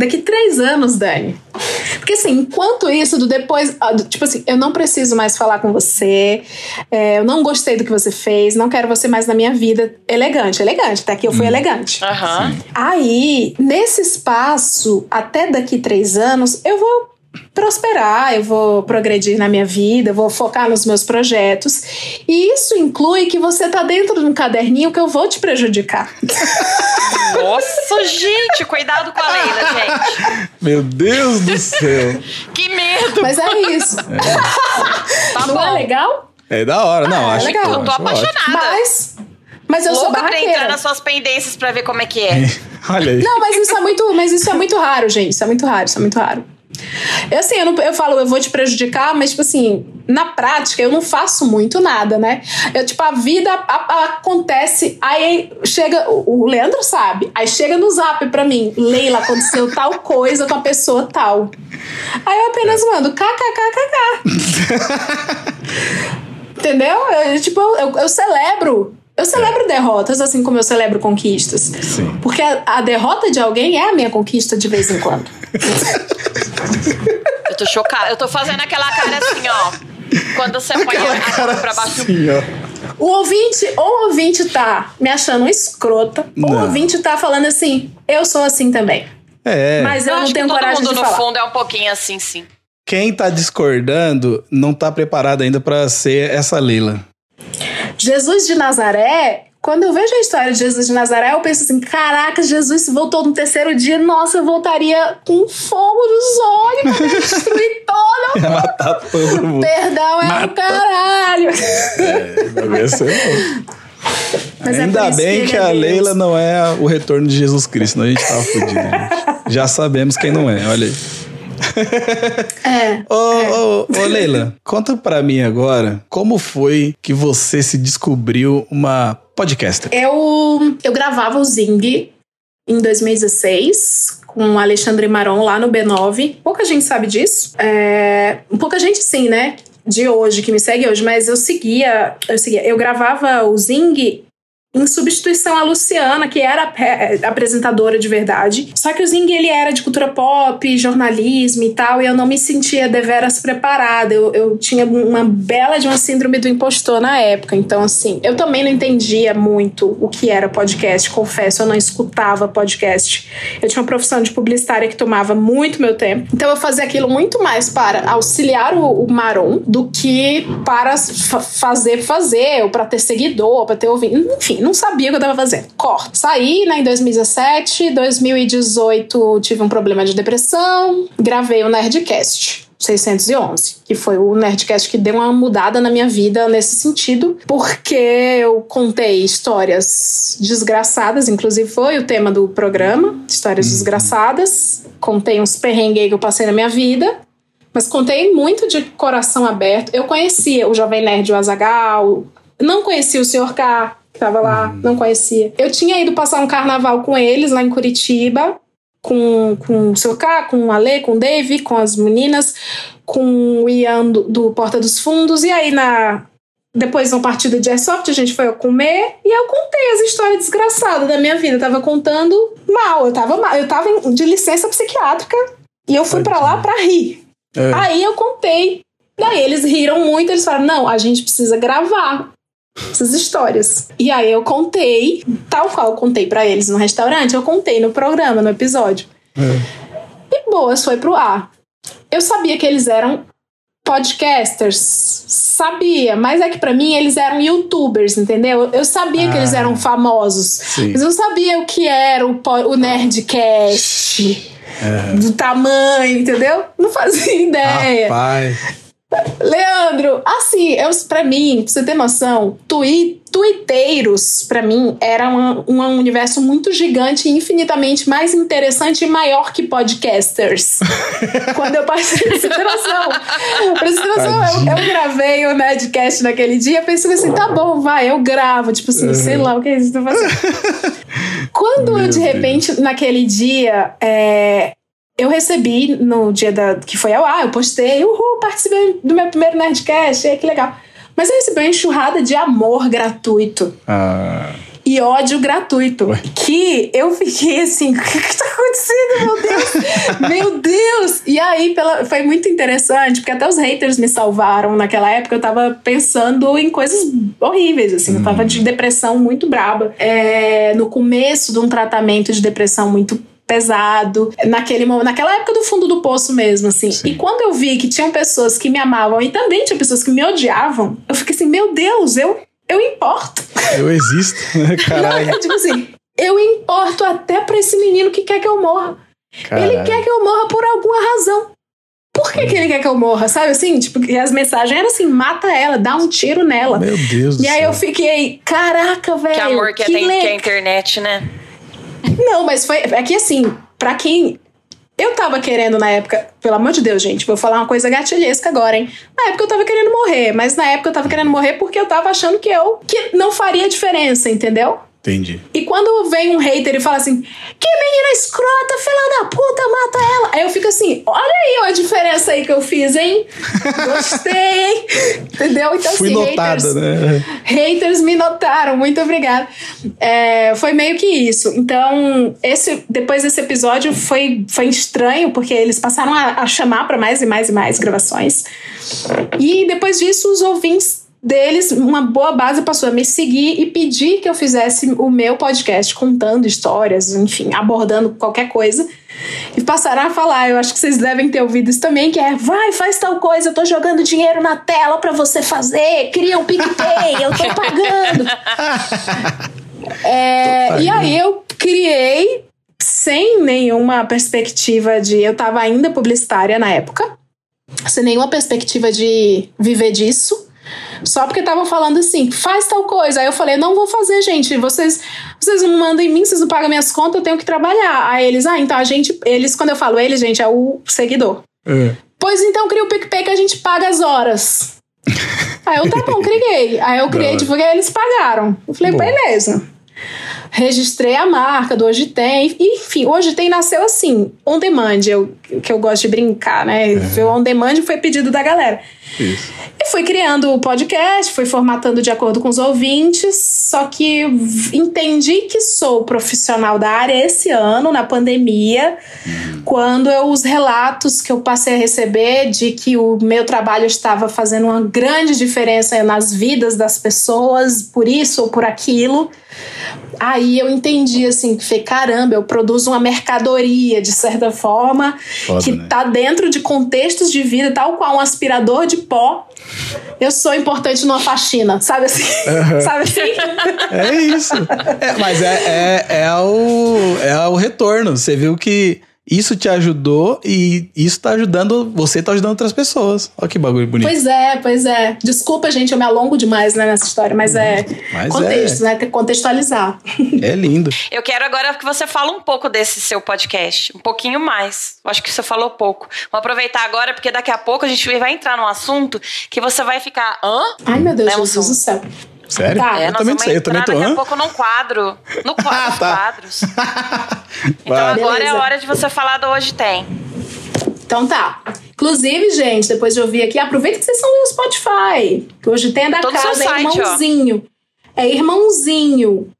Daqui três anos, Dani. Porque assim, enquanto isso, do depois. Ah, tipo assim, eu não preciso mais falar com você. É, eu não gostei do que você fez. Não quero você mais na minha vida. Elegante, elegante. Até aqui eu fui hum. elegante. Uhum. Aí, nesse espaço, até daqui três anos, eu vou prosperar, eu vou progredir na minha vida, vou focar nos meus projetos. E isso inclui que você tá dentro de um caderninho que eu vou te prejudicar. Nossa, gente, cuidado com a Leila, gente. Meu Deus do céu. que medo. Mas é isso. É. Tá Não é bom. é legal? É da hora, não, ah, acho é legal. Eu tô apaixonada. Mas mas eu Louca sou barraqueira. pra entrar nas suas pendências pra ver como é que é. Olha aí. Não, mas isso é muito, mas isso é muito raro, gente. Isso é muito raro, isso é muito raro. Eu, assim, eu, não, eu falo, eu vou te prejudicar, mas, tipo assim, na prática, eu não faço muito nada, né? Eu, tipo, a vida a, a, acontece, aí chega, o, o Leandro sabe, aí chega no zap pra mim, Leila, aconteceu tal coisa com a pessoa tal. Aí eu apenas mando kkkk. Entendeu? Eu, tipo, eu, eu celebro eu celebro derrotas, assim como eu celebro conquistas. Sim. Porque a, a, derrota de alguém é a minha conquista de vez em quando. eu tô chocada. Eu tô fazendo aquela cara assim, ó. Quando você põe a cara pra baixo. Assim, ó. O ouvinte, ou o ouvinte tá me achando escrota, não. ou o ouvinte tá falando assim, eu sou assim também. É. Mas eu, eu não tenho coragem de falar. Todo mundo no fundo é um pouquinho assim, sim. Quem tá discordando não tá preparado ainda para ser essa Lila. Jesus de Nazaré Quando eu vejo a história de Jesus de Nazaré, eu penso assim: caraca, Jesus voltou no terceiro dia, nossa, eu voltaria com fogo nos olhos pra destruir todo Ia matar todo mundo. Perdão é Mata. o caralho. É, vai ser bom. Mas é Ainda isso bem ele que é a. Leila não é o retorno de Jesus Cristo, senão a gente tava fudido, gente. Já sabemos quem não é, olha aí. É. Ô, ô, ô, Leila, conta pra mim agora como foi que você se descobriu uma podcaster. Eu, eu gravava o Zing em 2016 com o Alexandre Maron lá no B9. Pouca gente sabe disso. É, pouca gente sim, né? De hoje, que me segue hoje, mas eu seguia, eu seguia, eu gravava o Zing em substituição à Luciana, que era pe- apresentadora de verdade. Só que o Zing ele era de cultura pop, jornalismo e tal, e eu não me sentia deveras preparada. Eu, eu tinha uma bela de uma síndrome do impostor na época. Então, assim, eu também não entendia muito o que era podcast, confesso, eu não escutava podcast. Eu tinha uma profissão de publicitária que tomava muito meu tempo. Então, eu fazia aquilo muito mais para auxiliar o, o Maron do que para fa- fazer fazer, ou para ter seguidor, para ter ouvido. Enfim, não sabia o que eu tava fazendo. Corta. Saí né, em 2017, 2018 tive um problema de depressão, gravei o Nerdcast. 611, que foi o Nerdcast que deu uma mudada na minha vida nesse sentido, porque eu contei histórias desgraçadas, inclusive foi o tema do programa, histórias desgraçadas. Contei uns perrengues que eu passei na minha vida, mas contei muito de coração aberto. Eu conhecia o Jovem Nerd, o Azagal, não conhecia o Sr. K, tava lá, não conhecia. Eu tinha ido passar um carnaval com eles lá em Curitiba, com, com o Sr. K, com o Ale, com o Dave, com as meninas, com o Ian do, do Porta dos Fundos, e aí na. Depois, no partido de Airsoft, a gente foi comer e eu contei as histórias desgraçadas da minha vida. Eu tava contando mal, eu tava mal, eu tava de licença psiquiátrica e eu fui pra lá pra rir. É. Aí eu contei. Daí eles riram muito, eles falaram: não, a gente precisa gravar essas histórias. E aí eu contei, tal qual eu contei pra eles no restaurante, eu contei no programa, no episódio. E boas, foi pro ar. Eu sabia que eles eram podcasters, sabia, mas é que pra mim eles eram youtubers, entendeu? Eu sabia que eles Ah. eram famosos, Sim. mas eu não sabia o que era o, o Nerdcast, do tamanho, entendeu? Não fazia ideia. Rapaz. Leandro, assim, eu, pra mim, pra você ter noção, tui, tuiteiros, pra mim, era uma- um universo muito gigante, infinitamente mais interessante e maior que podcasters. Quando eu passei, ter noção. Pra você ter noção, eu, eu gravei o Nerdcast naquele dia, pensando assim, tá bom, vai, eu gravo. Tipo assim, sei lá o que é isso que eu tô fazendo. Quando Meu eu, de repente, naquele dia, é, eu recebi no dia da, que foi ao ar, eu postei, uhul, participei do meu primeiro Nerdcast, que legal. Mas eu recebi uma enxurrada de amor gratuito Ah, e ódio gratuito. Ué. Que eu fiquei assim, o que, que tá acontecendo, meu Deus? meu Deus! E aí pela, foi muito interessante, porque até os haters me salvaram naquela época. Eu tava pensando em coisas horríveis, assim. Eu tava de depressão muito braba. É, no começo de um tratamento de depressão muito pesado, naquele momento, naquela época do fundo do poço mesmo, assim. Sim. E quando eu vi que tinham pessoas que me amavam e também tinha pessoas que me odiavam, eu fiquei assim, meu Deus, eu, eu importo. eu existo, né? Caralho. Não, é tipo assim, eu importo até pra esse menino que quer que eu morra. Ele Caralho. quer que eu morra por alguma razão. Por que, que ele quer que eu morra? Sabe assim? Tipo, que as mensagens eram assim: mata ela, dá um tiro nela. Meu Deus do E aí céu. eu fiquei, caraca, velho. Que amor que, tem, le- que é a internet, né? Não, mas foi. É que assim, pra quem. Eu tava querendo na época, pelo amor de Deus, gente, vou falar uma coisa gatilhesca agora, hein? Na época eu tava querendo morrer, mas na época eu tava querendo morrer porque eu tava achando que eu que não faria diferença, entendeu? Entendi. E quando vem um hater e fala assim, que menina escrota, filha da puta, mata ela. Aí eu fico assim, olha aí a diferença aí que eu fiz, hein? Gostei? Entendeu? Então, Fui assim, notada, haters, né? haters me notaram, muito obrigada. É, foi meio que isso. Então, esse, depois desse episódio foi, foi estranho, porque eles passaram a, a chamar para mais e mais e mais gravações. E depois disso, os ouvintes deles, uma boa base passou a me seguir e pedir que eu fizesse o meu podcast contando histórias, enfim, abordando qualquer coisa. E passaram a falar, eu acho que vocês devem ter ouvido isso também, que é, vai, faz tal coisa, eu tô jogando dinheiro na tela pra você fazer, cria um PicPay, eu tô pagando. É, e aí eu criei sem nenhuma perspectiva de. Eu estava ainda publicitária na época, sem nenhuma perspectiva de viver disso. Só porque estavam falando assim, faz tal coisa. Aí eu falei, não vou fazer, gente. Vocês, vocês não mandam em mim, vocês não pagam minhas contas, eu tenho que trabalhar. Aí eles, ah, então a gente. Eles, quando eu falo eles, gente, é o seguidor. É. Pois então cria o PicPay que a gente paga as horas. Aí eu, tá bom, criei. Aí eu criei, divulguei, eles pagaram. Eu falei, Boa. beleza registrei a marca do Hoje Tem. Enfim, Hoje Tem nasceu assim, on demand, eu, que eu gosto de brincar, né? É. O on demand foi pedido da galera. Isso. E fui criando o podcast, fui formatando de acordo com os ouvintes, só que entendi que sou profissional da área esse ano, na pandemia, uhum. quando eu, os relatos que eu passei a receber de que o meu trabalho estava fazendo uma grande diferença nas vidas das pessoas, por isso ou por aquilo. Aí eu entendi assim, que falei, caramba, eu produzo uma mercadoria, de certa forma, Foda, que né? tá dentro de contextos de vida, tal qual um aspirador de pó. Eu sou importante numa faxina, sabe assim? Uhum. sabe assim? É isso. É, mas é, é, é, o, é o retorno. Você viu que isso te ajudou e isso tá ajudando, você tá ajudando outras pessoas. Olha que bagulho bonito. Pois é, pois é. Desculpa, gente, eu me alongo demais né, nessa história, mas é mas contexto, é. né? Tem que contextualizar. É lindo. Eu quero agora que você fale um pouco desse seu podcast, um pouquinho mais. Eu acho que você falou pouco. Vou aproveitar agora, porque daqui a pouco a gente vai entrar num assunto que você vai ficar. Hã? Ai, meu Deus, né, Jesus do céu. Sério? Tá. É, eu também não sei, eu também tô. Daqui a pouco num quadro. No quadro, ah, tá. quadros. então Vai. agora Beleza. é a hora de você falar do Hoje Tem. Então tá. Inclusive, gente, depois de ouvir aqui, aproveita que vocês estão no Spotify. Que hoje tem é da Todo casa, é site, irmãozinho. Ó. É irmãozinho.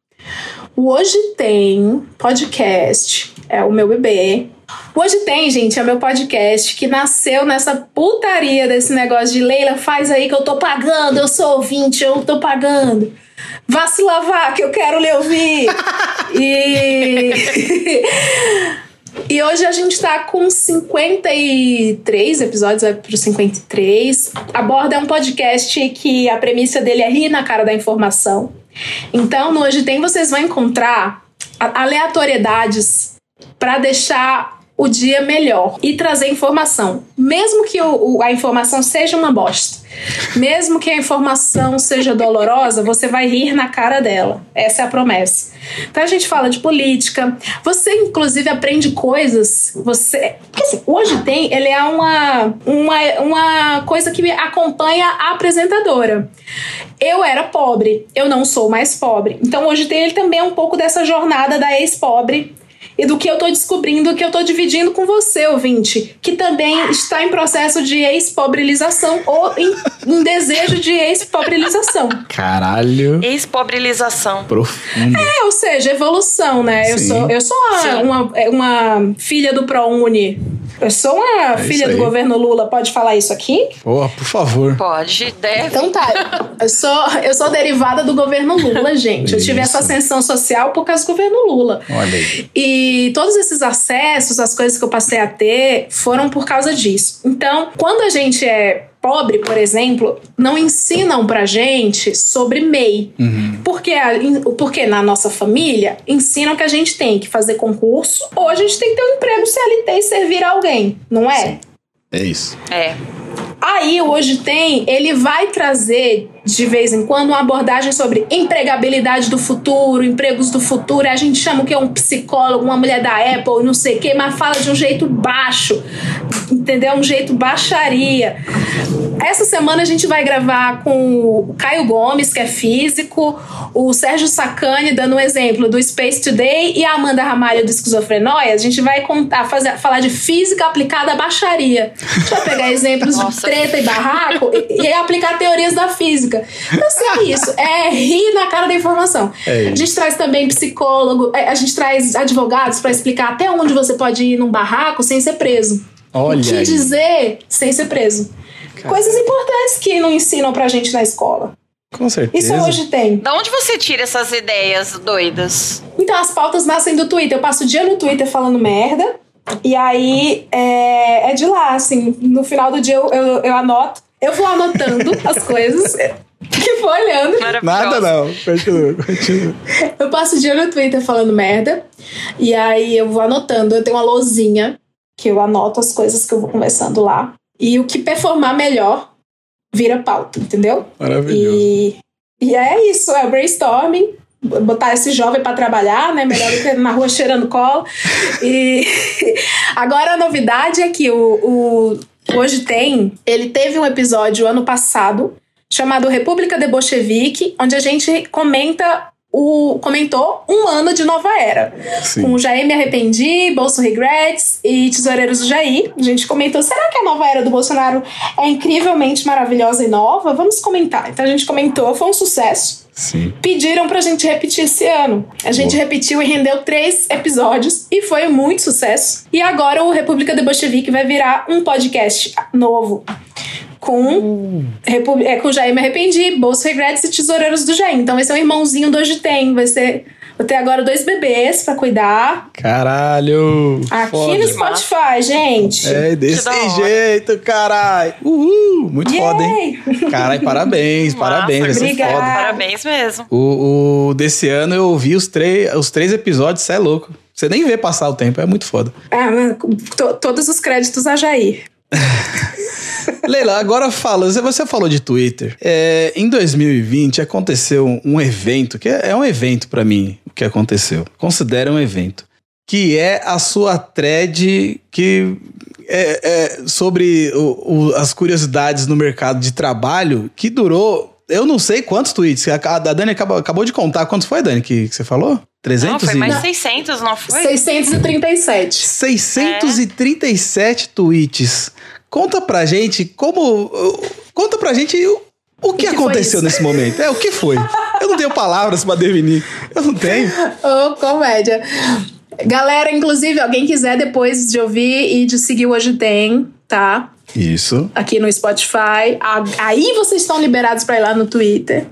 O Hoje Tem podcast. É o meu bebê. Hoje tem, gente, é meu podcast que nasceu nessa putaria desse negócio de Leila, faz aí que eu tô pagando, eu sou ouvinte, eu tô pagando. Vá se lavar, que eu quero lhe ouvir. e. E hoje a gente tá com 53 episódios, vai pro 53. A Borda é um podcast que a premissa dele é rir na cara da informação. Então, no Hoje Tem, vocês vão encontrar aleatoriedades para deixar o dia melhor e trazer informação. Mesmo que o, o, a informação seja uma bosta, mesmo que a informação seja dolorosa, você vai rir na cara dela. Essa é a promessa. Então a gente fala de política, você inclusive aprende coisas. Você. Assim, hoje tem, ele é uma, uma, uma coisa que acompanha a apresentadora. Eu era pobre, eu não sou mais pobre. Então hoje tem ele também é um pouco dessa jornada da ex-pobre e do que eu tô descobrindo, que eu tô dividindo com você, ouvinte, que também está em processo de expobrilização ou em, em desejo de expobrilização. Caralho. Expobrilização. Profundo. É, ou seja, evolução, né? Eu sou, eu sou uma, uma, uma filha do ProUni eu sou uma é filha do governo Lula, pode falar isso aqui? Pô, por favor. Pode, deve. Então tá. Eu sou, eu sou derivada do governo Lula, gente. Eu tive essa ascensão social por causa do governo Lula. Olha aí. E todos esses acessos, as coisas que eu passei a ter, foram por causa disso. Então, quando a gente é pobre, por exemplo, não ensinam pra gente sobre MEI. Uhum. Porque, porque na nossa família ensinam que a gente tem que fazer concurso ou a gente tem que ter um emprego CLT e servir a alguém, não é? Sim. É isso. É. Aí hoje tem, ele vai trazer de vez em quando uma abordagem sobre empregabilidade do futuro, empregos do futuro. A gente chama o que é um psicólogo, uma mulher da Apple, não sei o mas fala de um jeito baixo, entendeu? Um jeito baixaria. Essa semana a gente vai gravar com o Caio Gomes, que é físico, o Sérgio Sacani, dando um exemplo do Space Today, e a Amanda Ramalho do Esquizofrenóia. A gente vai contar, fazer, falar de física aplicada à baixaria. A gente vai pegar exemplos Nossa. de treta e barraco e, e aplicar teorias da física. Então, assim, é isso. É rir na cara da informação. É a gente traz também psicólogo, é, a gente traz advogados para explicar até onde você pode ir num barraco sem ser preso. Olha. O que aí. dizer sem ser preso. Coisas importantes que não ensinam pra gente na escola. Com certeza. Isso hoje tem. Da onde você tira essas ideias doidas? Então, as pautas nascem do Twitter. Eu passo o dia no Twitter falando merda. E aí é, é de lá, assim. No final do dia eu, eu, eu anoto. Eu vou anotando as coisas. Que foi, Leandro? Nada não. Continua, continua. Eu passo o dia no Twitter falando merda. E aí eu vou anotando. Eu tenho uma lousinha que eu anoto as coisas que eu vou conversando lá. E o que performar melhor vira pauta, entendeu? Maravilhoso. E, e é isso, é o brainstorming. Botar esse jovem para trabalhar, né? Melhor do que na rua cheirando cola. E agora a novidade é que o, o Hoje Tem, ele teve um episódio ano passado chamado República de Bolchevique, onde a gente comenta o, comentou um ano de nova era. Sim. Com Jair Me Arrependi, Bolso Regrets e Tesoureiros do Jair. A gente comentou: será que a nova era do Bolsonaro é incrivelmente maravilhosa e nova? Vamos comentar. Então a gente comentou, foi um sucesso. Sim. Pediram pra gente repetir esse ano. A gente Boa. repetiu e rendeu três episódios e foi muito sucesso. E agora o República de Bolchevique vai virar um podcast novo. Com, Repu- é, com Jair Me Arrependi, Bolso Regrets e Tesoureiros do Jair. Então esse é o irmãozinho do Hoje Tem. Vai ser. Vou ter agora dois bebês pra cuidar. Caralho. Aqui foda. no Spotify, gente. É desse jeito, caralho. Uhul. Muito foda, hein? Yay! Caralho, parabéns, parabéns. Vai ser obrigada. foda. Parabéns mesmo. O, o desse ano eu ouvi os, três os três episódios, você é louco. Você nem vê passar o tempo, é muito foda. Ah, mas to- todos os créditos a Jair. Leila, agora fala, você- você falou de Twitter. É, em 2020 aconteceu um evento, que é, é um evento pra mim, o que aconteceu. Considera um evento. Que é a sua thread que é, é sobre o- o- as curiosidades no mercado de trabalho, que durou, eu não sei quantos tweets. A, a Dani acabou, acabou de contar. Quantos foi, Dani, que, que você falou? 300 Não, foi e... mais 600, não foi? 637. 637 tweets. Conta pra gente como. Conta pra gente o, o que, que aconteceu nesse momento. É, o que foi? Eu não tenho palavras pra definir. Eu não tenho. Ô, comédia. Galera, inclusive, alguém quiser depois de ouvir e de seguir o Hoje Tem, tá? Isso. Aqui no Spotify. Aí vocês estão liberados pra ir lá no Twitter.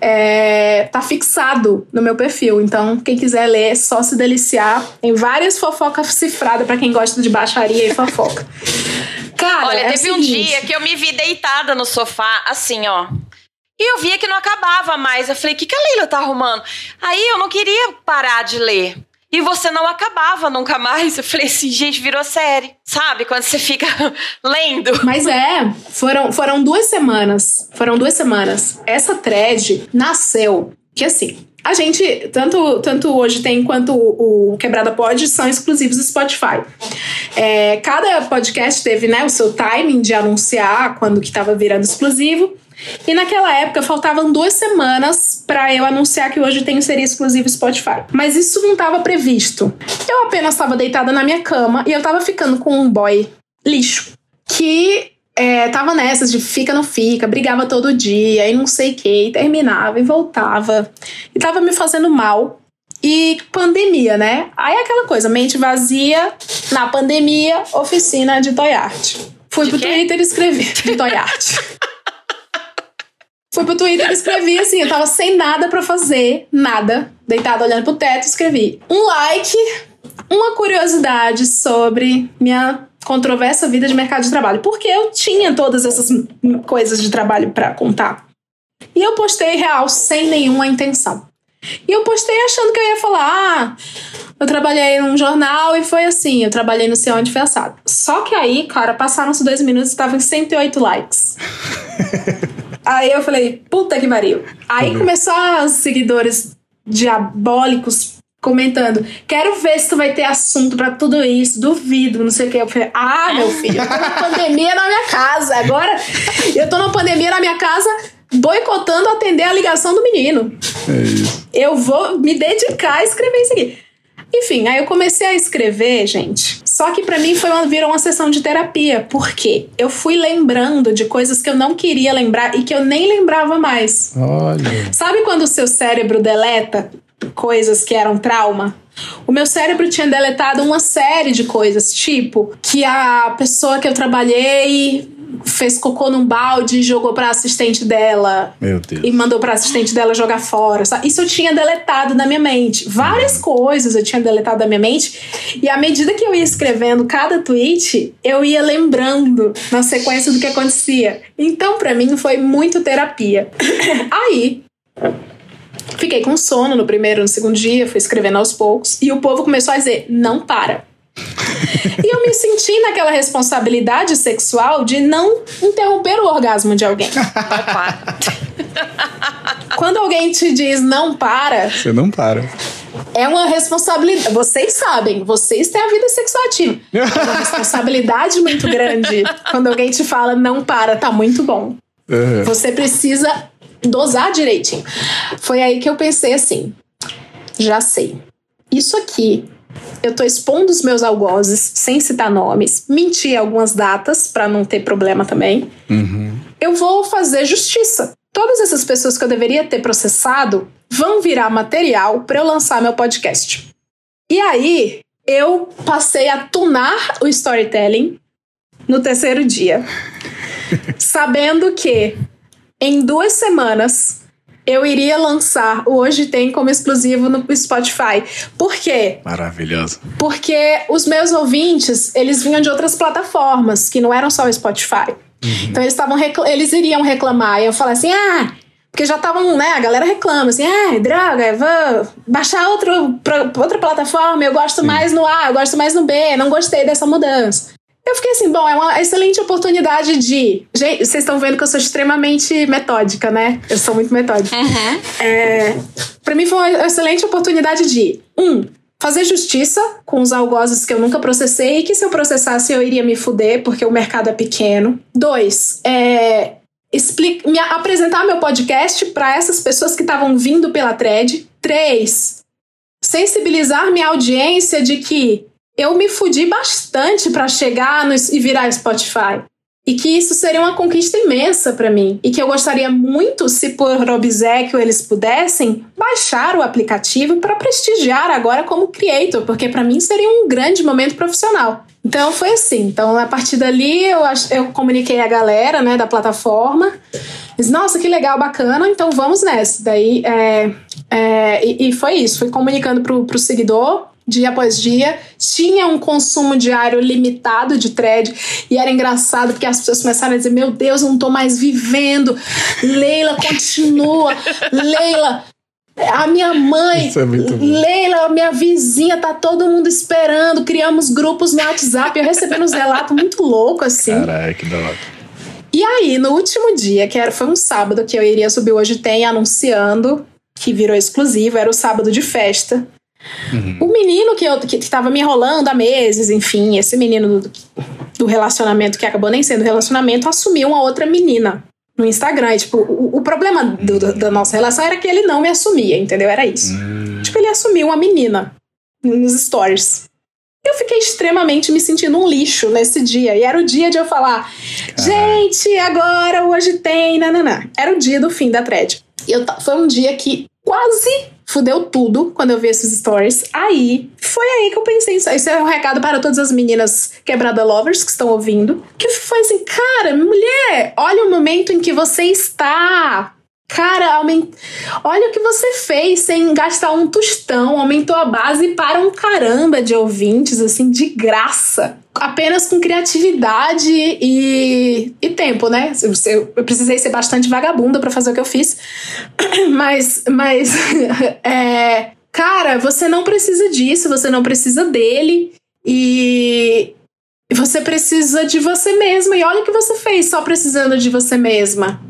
É, tá fixado no meu perfil. Então, quem quiser ler, é só se deliciar. Tem várias fofocas cifradas pra quem gosta de baixaria e fofoca. Cara, Olha, é teve um dia que eu me vi deitada no sofá, assim, ó. E eu via que não acabava mais. Eu falei, o que, que a Leila tá arrumando? Aí eu não queria parar de ler. E você não acabava nunca mais. Eu falei assim, gente, virou série. Sabe? Quando você fica lendo. Mas é, foram, foram duas semanas. Foram duas semanas. Essa thread nasceu que assim. A gente, tanto, tanto hoje tem quanto o, o Quebrada Pod, são exclusivos do Spotify. É, cada podcast teve né, o seu timing de anunciar quando que estava virando exclusivo. E naquela época faltavam duas semanas para eu anunciar que hoje tem seria exclusivo Spotify. Mas isso não estava previsto. Eu apenas estava deitada na minha cama e eu estava ficando com um boy lixo que é, tava nessas de fica não fica, brigava todo dia e não sei o que, e terminava e voltava. E tava me fazendo mal. E pandemia, né? Aí aquela coisa, mente vazia, na pandemia, oficina de Toyarte. Fui De pro quê? Twitter e escrevi. De Toyarte. Fui pro Twitter e escrevi assim, eu tava sem nada pra fazer, nada. Deitada olhando pro teto, escrevi um like, uma curiosidade sobre minha controversa vida de mercado de trabalho. Porque eu tinha todas essas coisas de trabalho pra contar. E eu postei real sem nenhuma intenção. E eu postei achando que eu ia falar, ah, eu trabalhei num jornal e foi assim, eu trabalhei no sei onde foi assado. Só que aí, cara, passaram-se dois minutos e tava em 108 likes. Aí eu falei, puta que pariu. Aí começou os seguidores diabólicos comentando: quero ver se tu vai ter assunto pra tudo isso, duvido, não sei o que. Eu falei, ah, meu filho, eu tô na pandemia na minha casa. Agora eu tô na pandemia na minha casa boicotando atender a ligação do menino. É isso. Eu vou me dedicar a escrever isso aqui. Enfim, aí eu comecei a escrever, gente. Só que pra mim foi uma, virou uma sessão de terapia, porque eu fui lembrando de coisas que eu não queria lembrar e que eu nem lembrava mais. Olha. Sabe quando o seu cérebro deleta coisas que eram trauma? O meu cérebro tinha deletado uma série de coisas, tipo que a pessoa que eu trabalhei fez cocô num balde e jogou pra assistente dela. Meu Deus. E mandou pra assistente dela jogar fora. Sabe? Isso eu tinha deletado da minha mente. Várias coisas eu tinha deletado da minha mente. E à medida que eu ia escrevendo cada tweet, eu ia lembrando na sequência do que acontecia. Então, para mim, foi muito terapia. Aí. Fiquei com sono no primeiro, no segundo dia, fui escrevendo aos poucos. E o povo começou a dizer: não para e eu me senti naquela responsabilidade sexual de não interromper o orgasmo de alguém. Não para. Quando alguém te diz não para. Você não para. É uma responsabilidade. Vocês sabem, vocês têm a vida sexual ativa. É uma responsabilidade muito grande. Quando alguém te fala não para, tá muito bom. Uhum. Você precisa dosar direitinho. Foi aí que eu pensei assim: já sei. Isso aqui eu tô expondo os meus algozes sem citar nomes, mentir algumas datas para não ter problema também. Uhum. Eu vou fazer justiça. Todas essas pessoas que eu deveria ter processado vão virar material para eu lançar meu podcast. E aí, eu passei a tunar o storytelling no terceiro dia, sabendo que em duas semanas eu iria lançar o Hoje Tem como exclusivo no Spotify. Por quê? Maravilhoso. Porque os meus ouvintes, eles vinham de outras plataformas, que não eram só o Spotify. Uhum. Então eles estavam eles iriam reclamar. E eu falei assim: ah, porque já estavam, né? A galera reclama assim: ah, droga, vou baixar outro, outra plataforma, eu gosto Sim. mais no A, eu gosto mais no B, não gostei dessa mudança. Eu fiquei assim, bom, é uma excelente oportunidade de. Gente, vocês estão vendo que eu sou extremamente metódica, né? Eu sou muito metódica. Uhum. É, pra mim foi uma excelente oportunidade de, um, fazer justiça com os algozes que eu nunca processei e que se eu processasse eu iria me fuder porque o mercado é pequeno. Dois, é, explica, me apresentar meu podcast para essas pessoas que estavam vindo pela thread. Três, sensibilizar minha audiência de que eu me fudi bastante para chegar no, e virar Spotify. E que isso seria uma conquista imensa para mim. E que eu gostaria muito, se por obsequio eles pudessem, baixar o aplicativo para prestigiar agora como creator, porque para mim seria um grande momento profissional. Então foi assim. Então a partir dali eu, eu comuniquei a galera né, da plataforma. Disse, Nossa, que legal, bacana, então vamos nessa. Daí é, é, e, e, foi isso. Fui comunicando pro, pro seguidor dia após dia, tinha um consumo diário limitado de thread e era engraçado porque as pessoas começaram a dizer: Meu Deus, não tô mais vivendo. Leila, continua. Leila, a minha mãe, é Leila, minha vizinha, tá todo mundo esperando. Criamos grupos no WhatsApp. Eu recebendo uns relatos muito loucos assim. Caralho, que da hora. E aí, no último dia, que era, foi um sábado que eu iria subir Hoje Tem anunciando, que virou exclusivo, era o sábado de festa. Uhum. O menino que, eu, que tava me enrolando há meses, enfim, esse menino do, do relacionamento, que acabou nem sendo relacionamento, assumiu uma outra menina no Instagram. E, tipo, o, o problema do, do, da nossa relação era que ele não me assumia, entendeu? Era isso. Uhum. Tipo, ele assumiu uma menina nos stories. Eu fiquei extremamente me sentindo um lixo nesse dia. E era o dia de eu falar: gente, agora hoje tem. Nananã. Era o dia do fim da thread. E eu, foi um dia que quase fudeu tudo quando eu vi esses stories. Aí, foi aí que eu pensei isso. Isso é um recado para todas as meninas quebrada lovers que estão ouvindo. Que foi assim, cara, mulher, olha o momento em que você está. Cara, aument... olha o que você fez sem gastar um tostão. Aumentou a base para um caramba de ouvintes, assim, de graça. Apenas com criatividade e, e tempo, né? Eu, eu precisei ser bastante vagabunda para fazer o que eu fiz. Mas, mas é, cara, você não precisa disso, você não precisa dele. E você precisa de você mesma. E olha o que você fez só precisando de você mesma.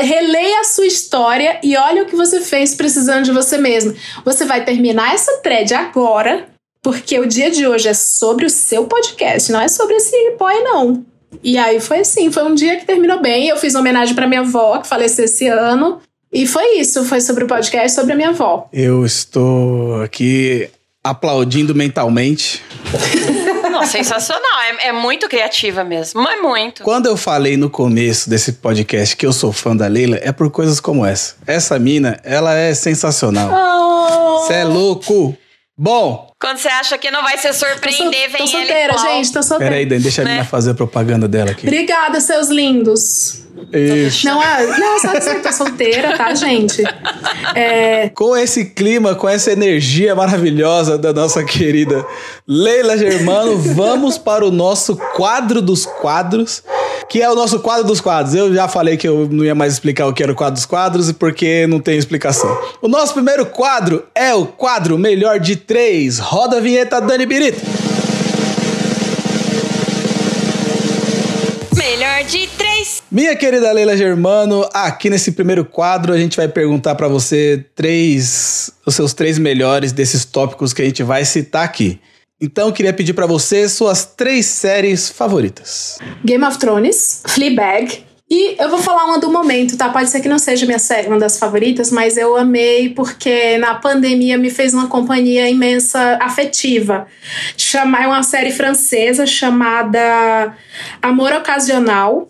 Releia a sua história e olha o que você fez precisando de você mesma. Você vai terminar essa thread agora, porque o dia de hoje é sobre o seu podcast, não é sobre esse boy, não. E aí foi assim, foi um dia que terminou bem. Eu fiz uma homenagem para minha avó, que faleceu esse ano. E foi isso, foi sobre o podcast, sobre a minha avó. Eu estou aqui aplaudindo mentalmente. Não, sensacional. É, é, muito criativa mesmo. É muito. Quando eu falei no começo desse podcast que eu sou fã da Leila, é por coisas como essa. Essa mina, ela é sensacional. Você oh. é louco. Bom. Quando você acha que não vai se surpreender, tô, vem tô solteira, ele. gente, tô solteira. Peraí, Dani, deixa a menina Né? fazer a propaganda dela aqui. Obrigada, seus lindos. Isso. Não, é, não, só dizer que tô solteira, tá, gente? É, Com esse clima, com essa energia maravilhosa da nossa querida Leila Germano, vamos para o nosso quadro dos quadros, que é o nosso quadro dos quadros. Eu já falei que eu não ia mais explicar o que era o quadro dos quadros e porque não tem explicação. O nosso primeiro quadro é o quadro Melhor de Três. Roda a vinheta, Dani Birita. Melhor de três. Minha querida Leila Germano, aqui nesse primeiro quadro a gente vai perguntar pra você três, os seus três melhores desses tópicos que a gente vai citar aqui. Então queria pedir pra você suas três séries favoritas. Game of Thrones, Fleabag. E eu vou falar uma do momento, tá? Pode ser que não seja minha série, uma das favoritas, mas eu amei porque na pandemia me fez uma companhia imensa afetiva. Chama, é uma série francesa chamada Amor Ocasional.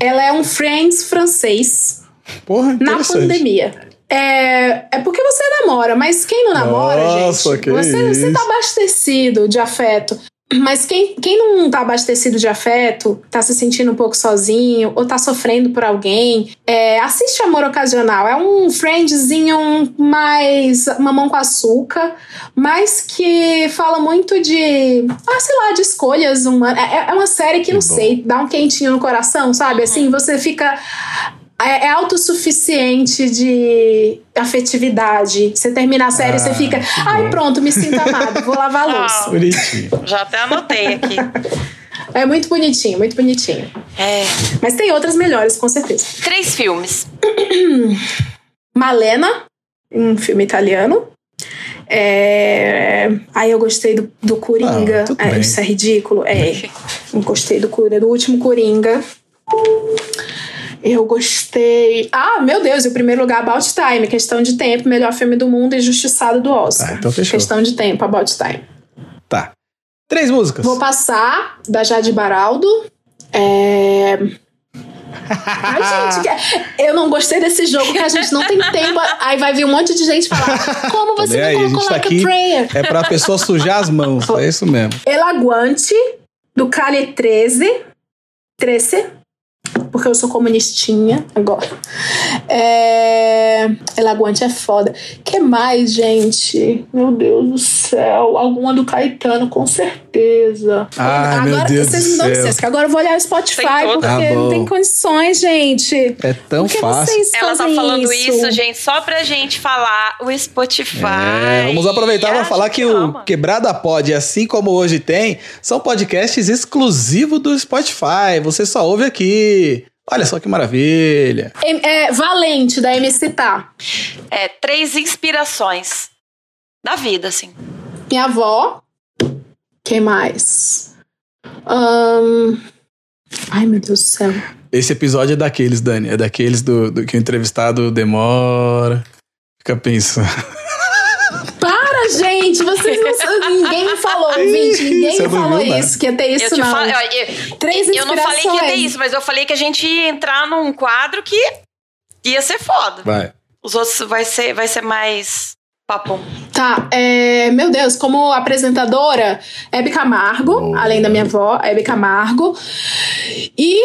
Ela é um Friends francês Porra, na pandemia. É, é porque você namora, mas quem não namora, Nossa, gente? que Você, você isso. tá abastecido de afeto. Mas quem, quem não tá abastecido de afeto, tá se sentindo um pouco sozinho, ou tá sofrendo por alguém, é, assiste Amor Ocasional. É um friendzinho mais mamão com açúcar, mas que fala muito de, ah, sei lá, de escolhas humanas. É, é uma série que, não sei, dá um quentinho no coração, sabe? Assim, você fica é, é autossuficiente de afetividade. Você termina a série, Ah, você fica, ai, bom." pronto, me sinto amado, vou lavar a louça. Ah. Bonitinho. Já até anotei aqui. É muito bonitinho, muito bonitinho. É. Mas tem outras melhores, com certeza. Três filmes. Malena, um filme italiano. É... Aí eu gostei do, do Coringa. Ah, É, isso é ridículo. É. Eu gostei do, Coringa- do último Coringa. Eu gostei. Ah, meu Deus, em primeiro lugar, About Time, questão de tempo, melhor filme do mundo e justiçado do Oscar. Ah, então fechou. Questão de tempo, About Time. Tá. Três músicas. Vou passar da Jade Baraldo. É... Ai, gente, que- eu não gostei desse jogo que a gente não tem tempo. Aí vai vir um monte de gente falar: Como você Nem não aí, colocou tá Like a Prayer? É pra pessoa sujar as mãos. É isso mesmo. Elaguante, do Cali 13. 13. Porque eu sou comunistinha agora. É... Elaguante é foda. que mais, gente? Meu Deus do céu. Alguma do Caetano, com certeza. Meu agora, Deus vocês do me dão céu. licença, que agora eu vou olhar o Spotify, porque bom. não tem condições, gente. É tão que fácil. vocês Ela tá falando isso. gente, só pra gente falar o Spotify. É, vamos aproveitar para falar gente que o. Quebrada Pod, assim como hoje tem, são podcasts exclusivos do Spotify. Você só ouve aqui. Olha só que maravilha. Em- É, Valente, da MC Tá. É, três inspirações da vida, assim. Minha avó. Quem mais? Ahn, Ai, meu Deus do céu. Esse episódio é daqueles, Dani. É daqueles do, do que o entrevistado demora. Fica pensando. Gente! Vocês não. Ninguém me falou, gente. Ninguém me falou viu, né? isso, que ia ter isso, eu te não. falo, eu, eu- Três eu não falei que ia ter isso, mas eu falei que a gente ia entrar num quadro que ia ser foda. Vai. Os outros vai ser, vai ser mais papum. Tá, é, meu Deus, como apresentadora, Hebe Camargo, Boa. além da minha avó, Hebe Camargo. E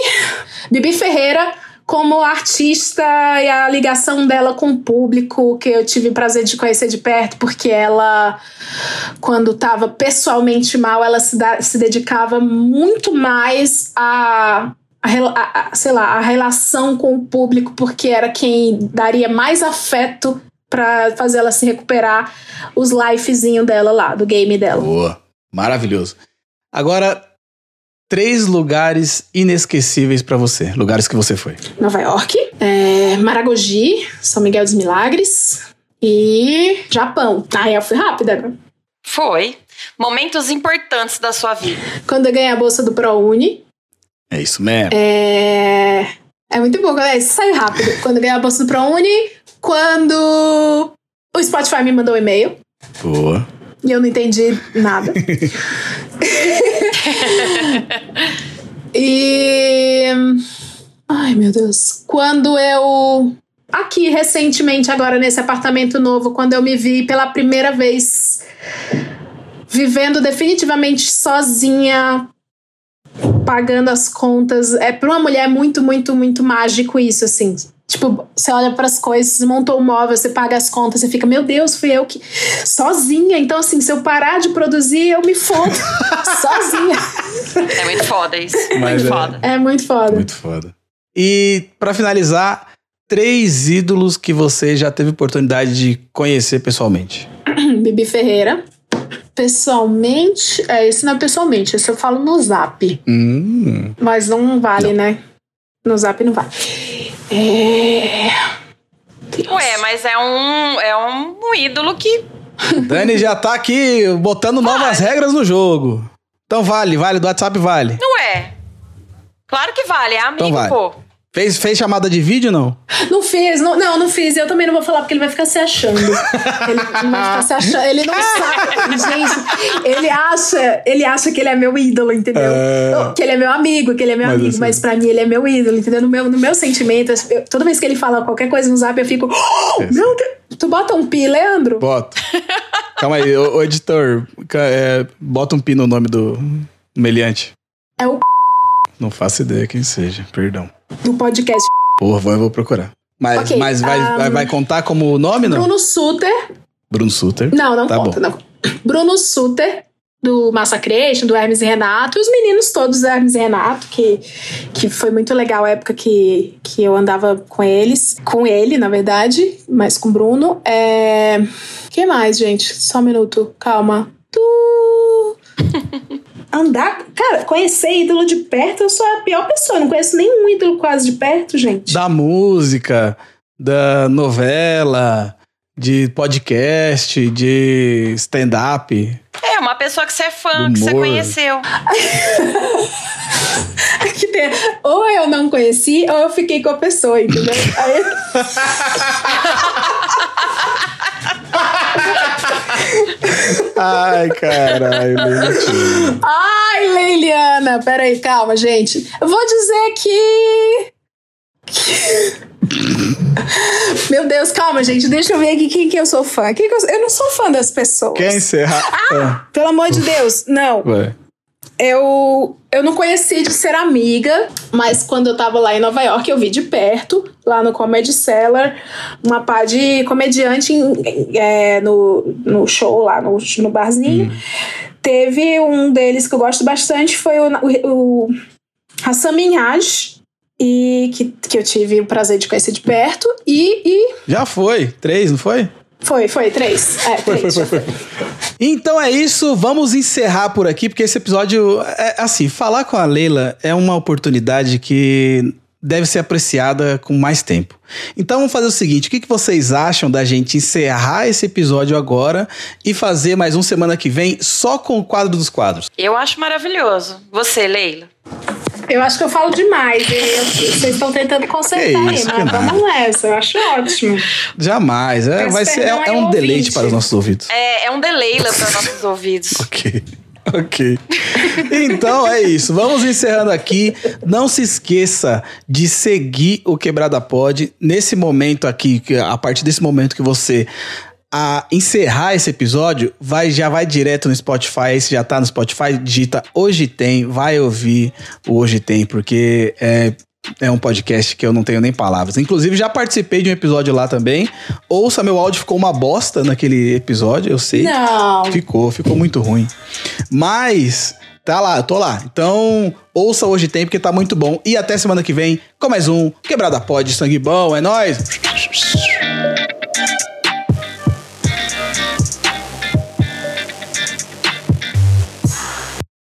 Bibi Ferreira como artista e a ligação dela com o público, que eu tive o prazer de conhecer de perto, porque ela, quando estava pessoalmente mal, ela se, da- se dedicava muito mais a. a a- sei lá, a relação com o público, porque era quem daria mais afeto pra fazer ela se recuperar os lifezinho dela lá, do game dela. Boa. Maravilhoso. Agora, três lugares inesquecíveis pra você. Lugares que você foi. Nova York, é, Maragogi, São Miguel dos Milagres e Japão. Aí eu fui rápida. né? Foi. Momentos importantes da sua vida. Quando eu ganhei a bolsa do ProUni, É isso mesmo. é, é muito bom, galera. Isso saiu rápido. Quando eu ganhei a bolsa do ProUni, quando o Spotify me mandou um e-mail Boa. e eu não entendi nada. e. Ai, meu Deus. Quando eu aqui recentemente, agora nesse apartamento novo, quando eu me vi pela primeira vez vivendo definitivamente sozinha, pagando as contas. É para uma mulher muito, muito, muito mágico isso, assim. Tipo, você olha para as coisas, você montou um móvel, você paga as contas, você fica, meu Deus, fui eu que. Sozinha. Então, assim, se eu parar de produzir, eu me fodo. sozinha. É muito foda isso. Mas muito é. foda. É muito foda. Muito foda. E pra finalizar, três ídolos que você já teve oportunidade de conhecer pessoalmente. Bibi Ferreira. Pessoalmente, é, esse não é pessoalmente, esse eu falo no zap. Hum. Mas não vale, né? No zap não vale. É. Deus. Ué, mas é um, é um, ídolo que. Dani já tá aqui botando novas Vale. regras no jogo. Então vale, vale, do WhatsApp vale. Não é. Claro que vale, é amigo, Então vai. pô. Fez, fez chamada de vídeo não? Não fiz, não, não, não fiz. Eu também não vou falar porque ele vai ficar se achando. Ele vai ficar se achando. Ele não sabe. Gente, ele acha, ele acha que ele é meu ídolo, entendeu? É. Que ele é meu amigo, que ele é meu Mas amigo, assim- mas pra mim ele é meu ídolo, entendeu? No meu, no meu sentimento, eu- toda vez que ele fala qualquer coisa no zap, eu fico. "Oh, meu Deus! Tu bota um pi, Leandro? Boto. Calma aí, ô, ô, editor, é, bota um pi no nome do meliante. É o Não faço ideia quem seja, perdão. Do podcast. Porra, vou, eu vou procurar. Mas, Ok, mas vai, um, vai, vai contar como nome, não? Bruno Suter. Bruno Suter. Não, não Tá conta, bom. não. Bruno Suter, do Massacration, do Hermes e Renato, e os meninos todos do Hermes e Renato, que, que foi muito legal a época que, que eu andava com eles. Com ele, na verdade, mas com o Bruno. É... que mais, gente? Só um minuto, calma. Tu... Andar. Cara, conhecer ídolo de perto, eu sou a pior pessoa. Eu não conheço nenhum ídolo quase de perto, gente. Da música, da novela, de podcast, de stand-up. É, uma pessoa que você é fã, que você conheceu. que tem- ou eu não conheci, ou eu fiquei com a pessoa, entendeu? Aí- Ai, caralho, mentira. Ai, Leiliana, peraí, calma, gente. Eu vou dizer que. Meu Deus, calma, gente. Deixa eu ver aqui quem que eu sou fã. Quem que eu... eu não sou fã das pessoas. Quer encerrar? Ah, Pelo amor de Deus, não. ué. Eu, eu não conheci de ser amiga, mas quando eu tava lá em Nova York, eu vi de perto, lá no Comedy Cellar, uma pá de comediante é, no, no show lá, no, no barzinho. Teve um deles que eu gosto bastante, foi o, o, o Hassan Minhaj, e que, que eu tive o prazer de conhecer de perto. E, e Já foi. Três, não foi? Foi, foi, três. É, três. já foi. Então é isso, vamos encerrar por aqui, porque esse episódio é assim, falar com a Leila é uma oportunidade que deve ser apreciada com mais tempo. Então vamos fazer o seguinte, o que que vocês acham da gente encerrar esse episódio agora e fazer mais um semana que vem só com o quadro dos quadros? Eu acho maravilhoso. Você, Leila? Eu acho que eu falo demais. eu- vocês estão tentando consertar Que aí, isso, mas vamos nessa. Eu acho ótimo. Jamais, é, vai ser, é, é um ouvinte. deleite para os nossos ouvidos. É, é um Deleila para nossos ouvidos. Ok. Ok. Então é isso. Vamos encerrando aqui. Não se esqueça de seguir o Quebrada Pod nesse momento aqui, que a partir desse momento que você a encerrar esse episódio, vai já vai direto no Spotify, esse já tá no Spotify, digita Hoje Tem, vai ouvir o Hoje Tem, porque é é um podcast que eu não tenho nem palavras. Inclusive, já participei de um episódio lá também. Ouça, meu áudio ficou uma bosta naquele episódio, eu sei. Não. Ficou, ficou muito ruim. Mas tá lá, eu tô lá. Então, ouça hoje tem, porque tá muito bom. E até semana que vem com mais um Quebrada Pod Sangue Bom. É nóis!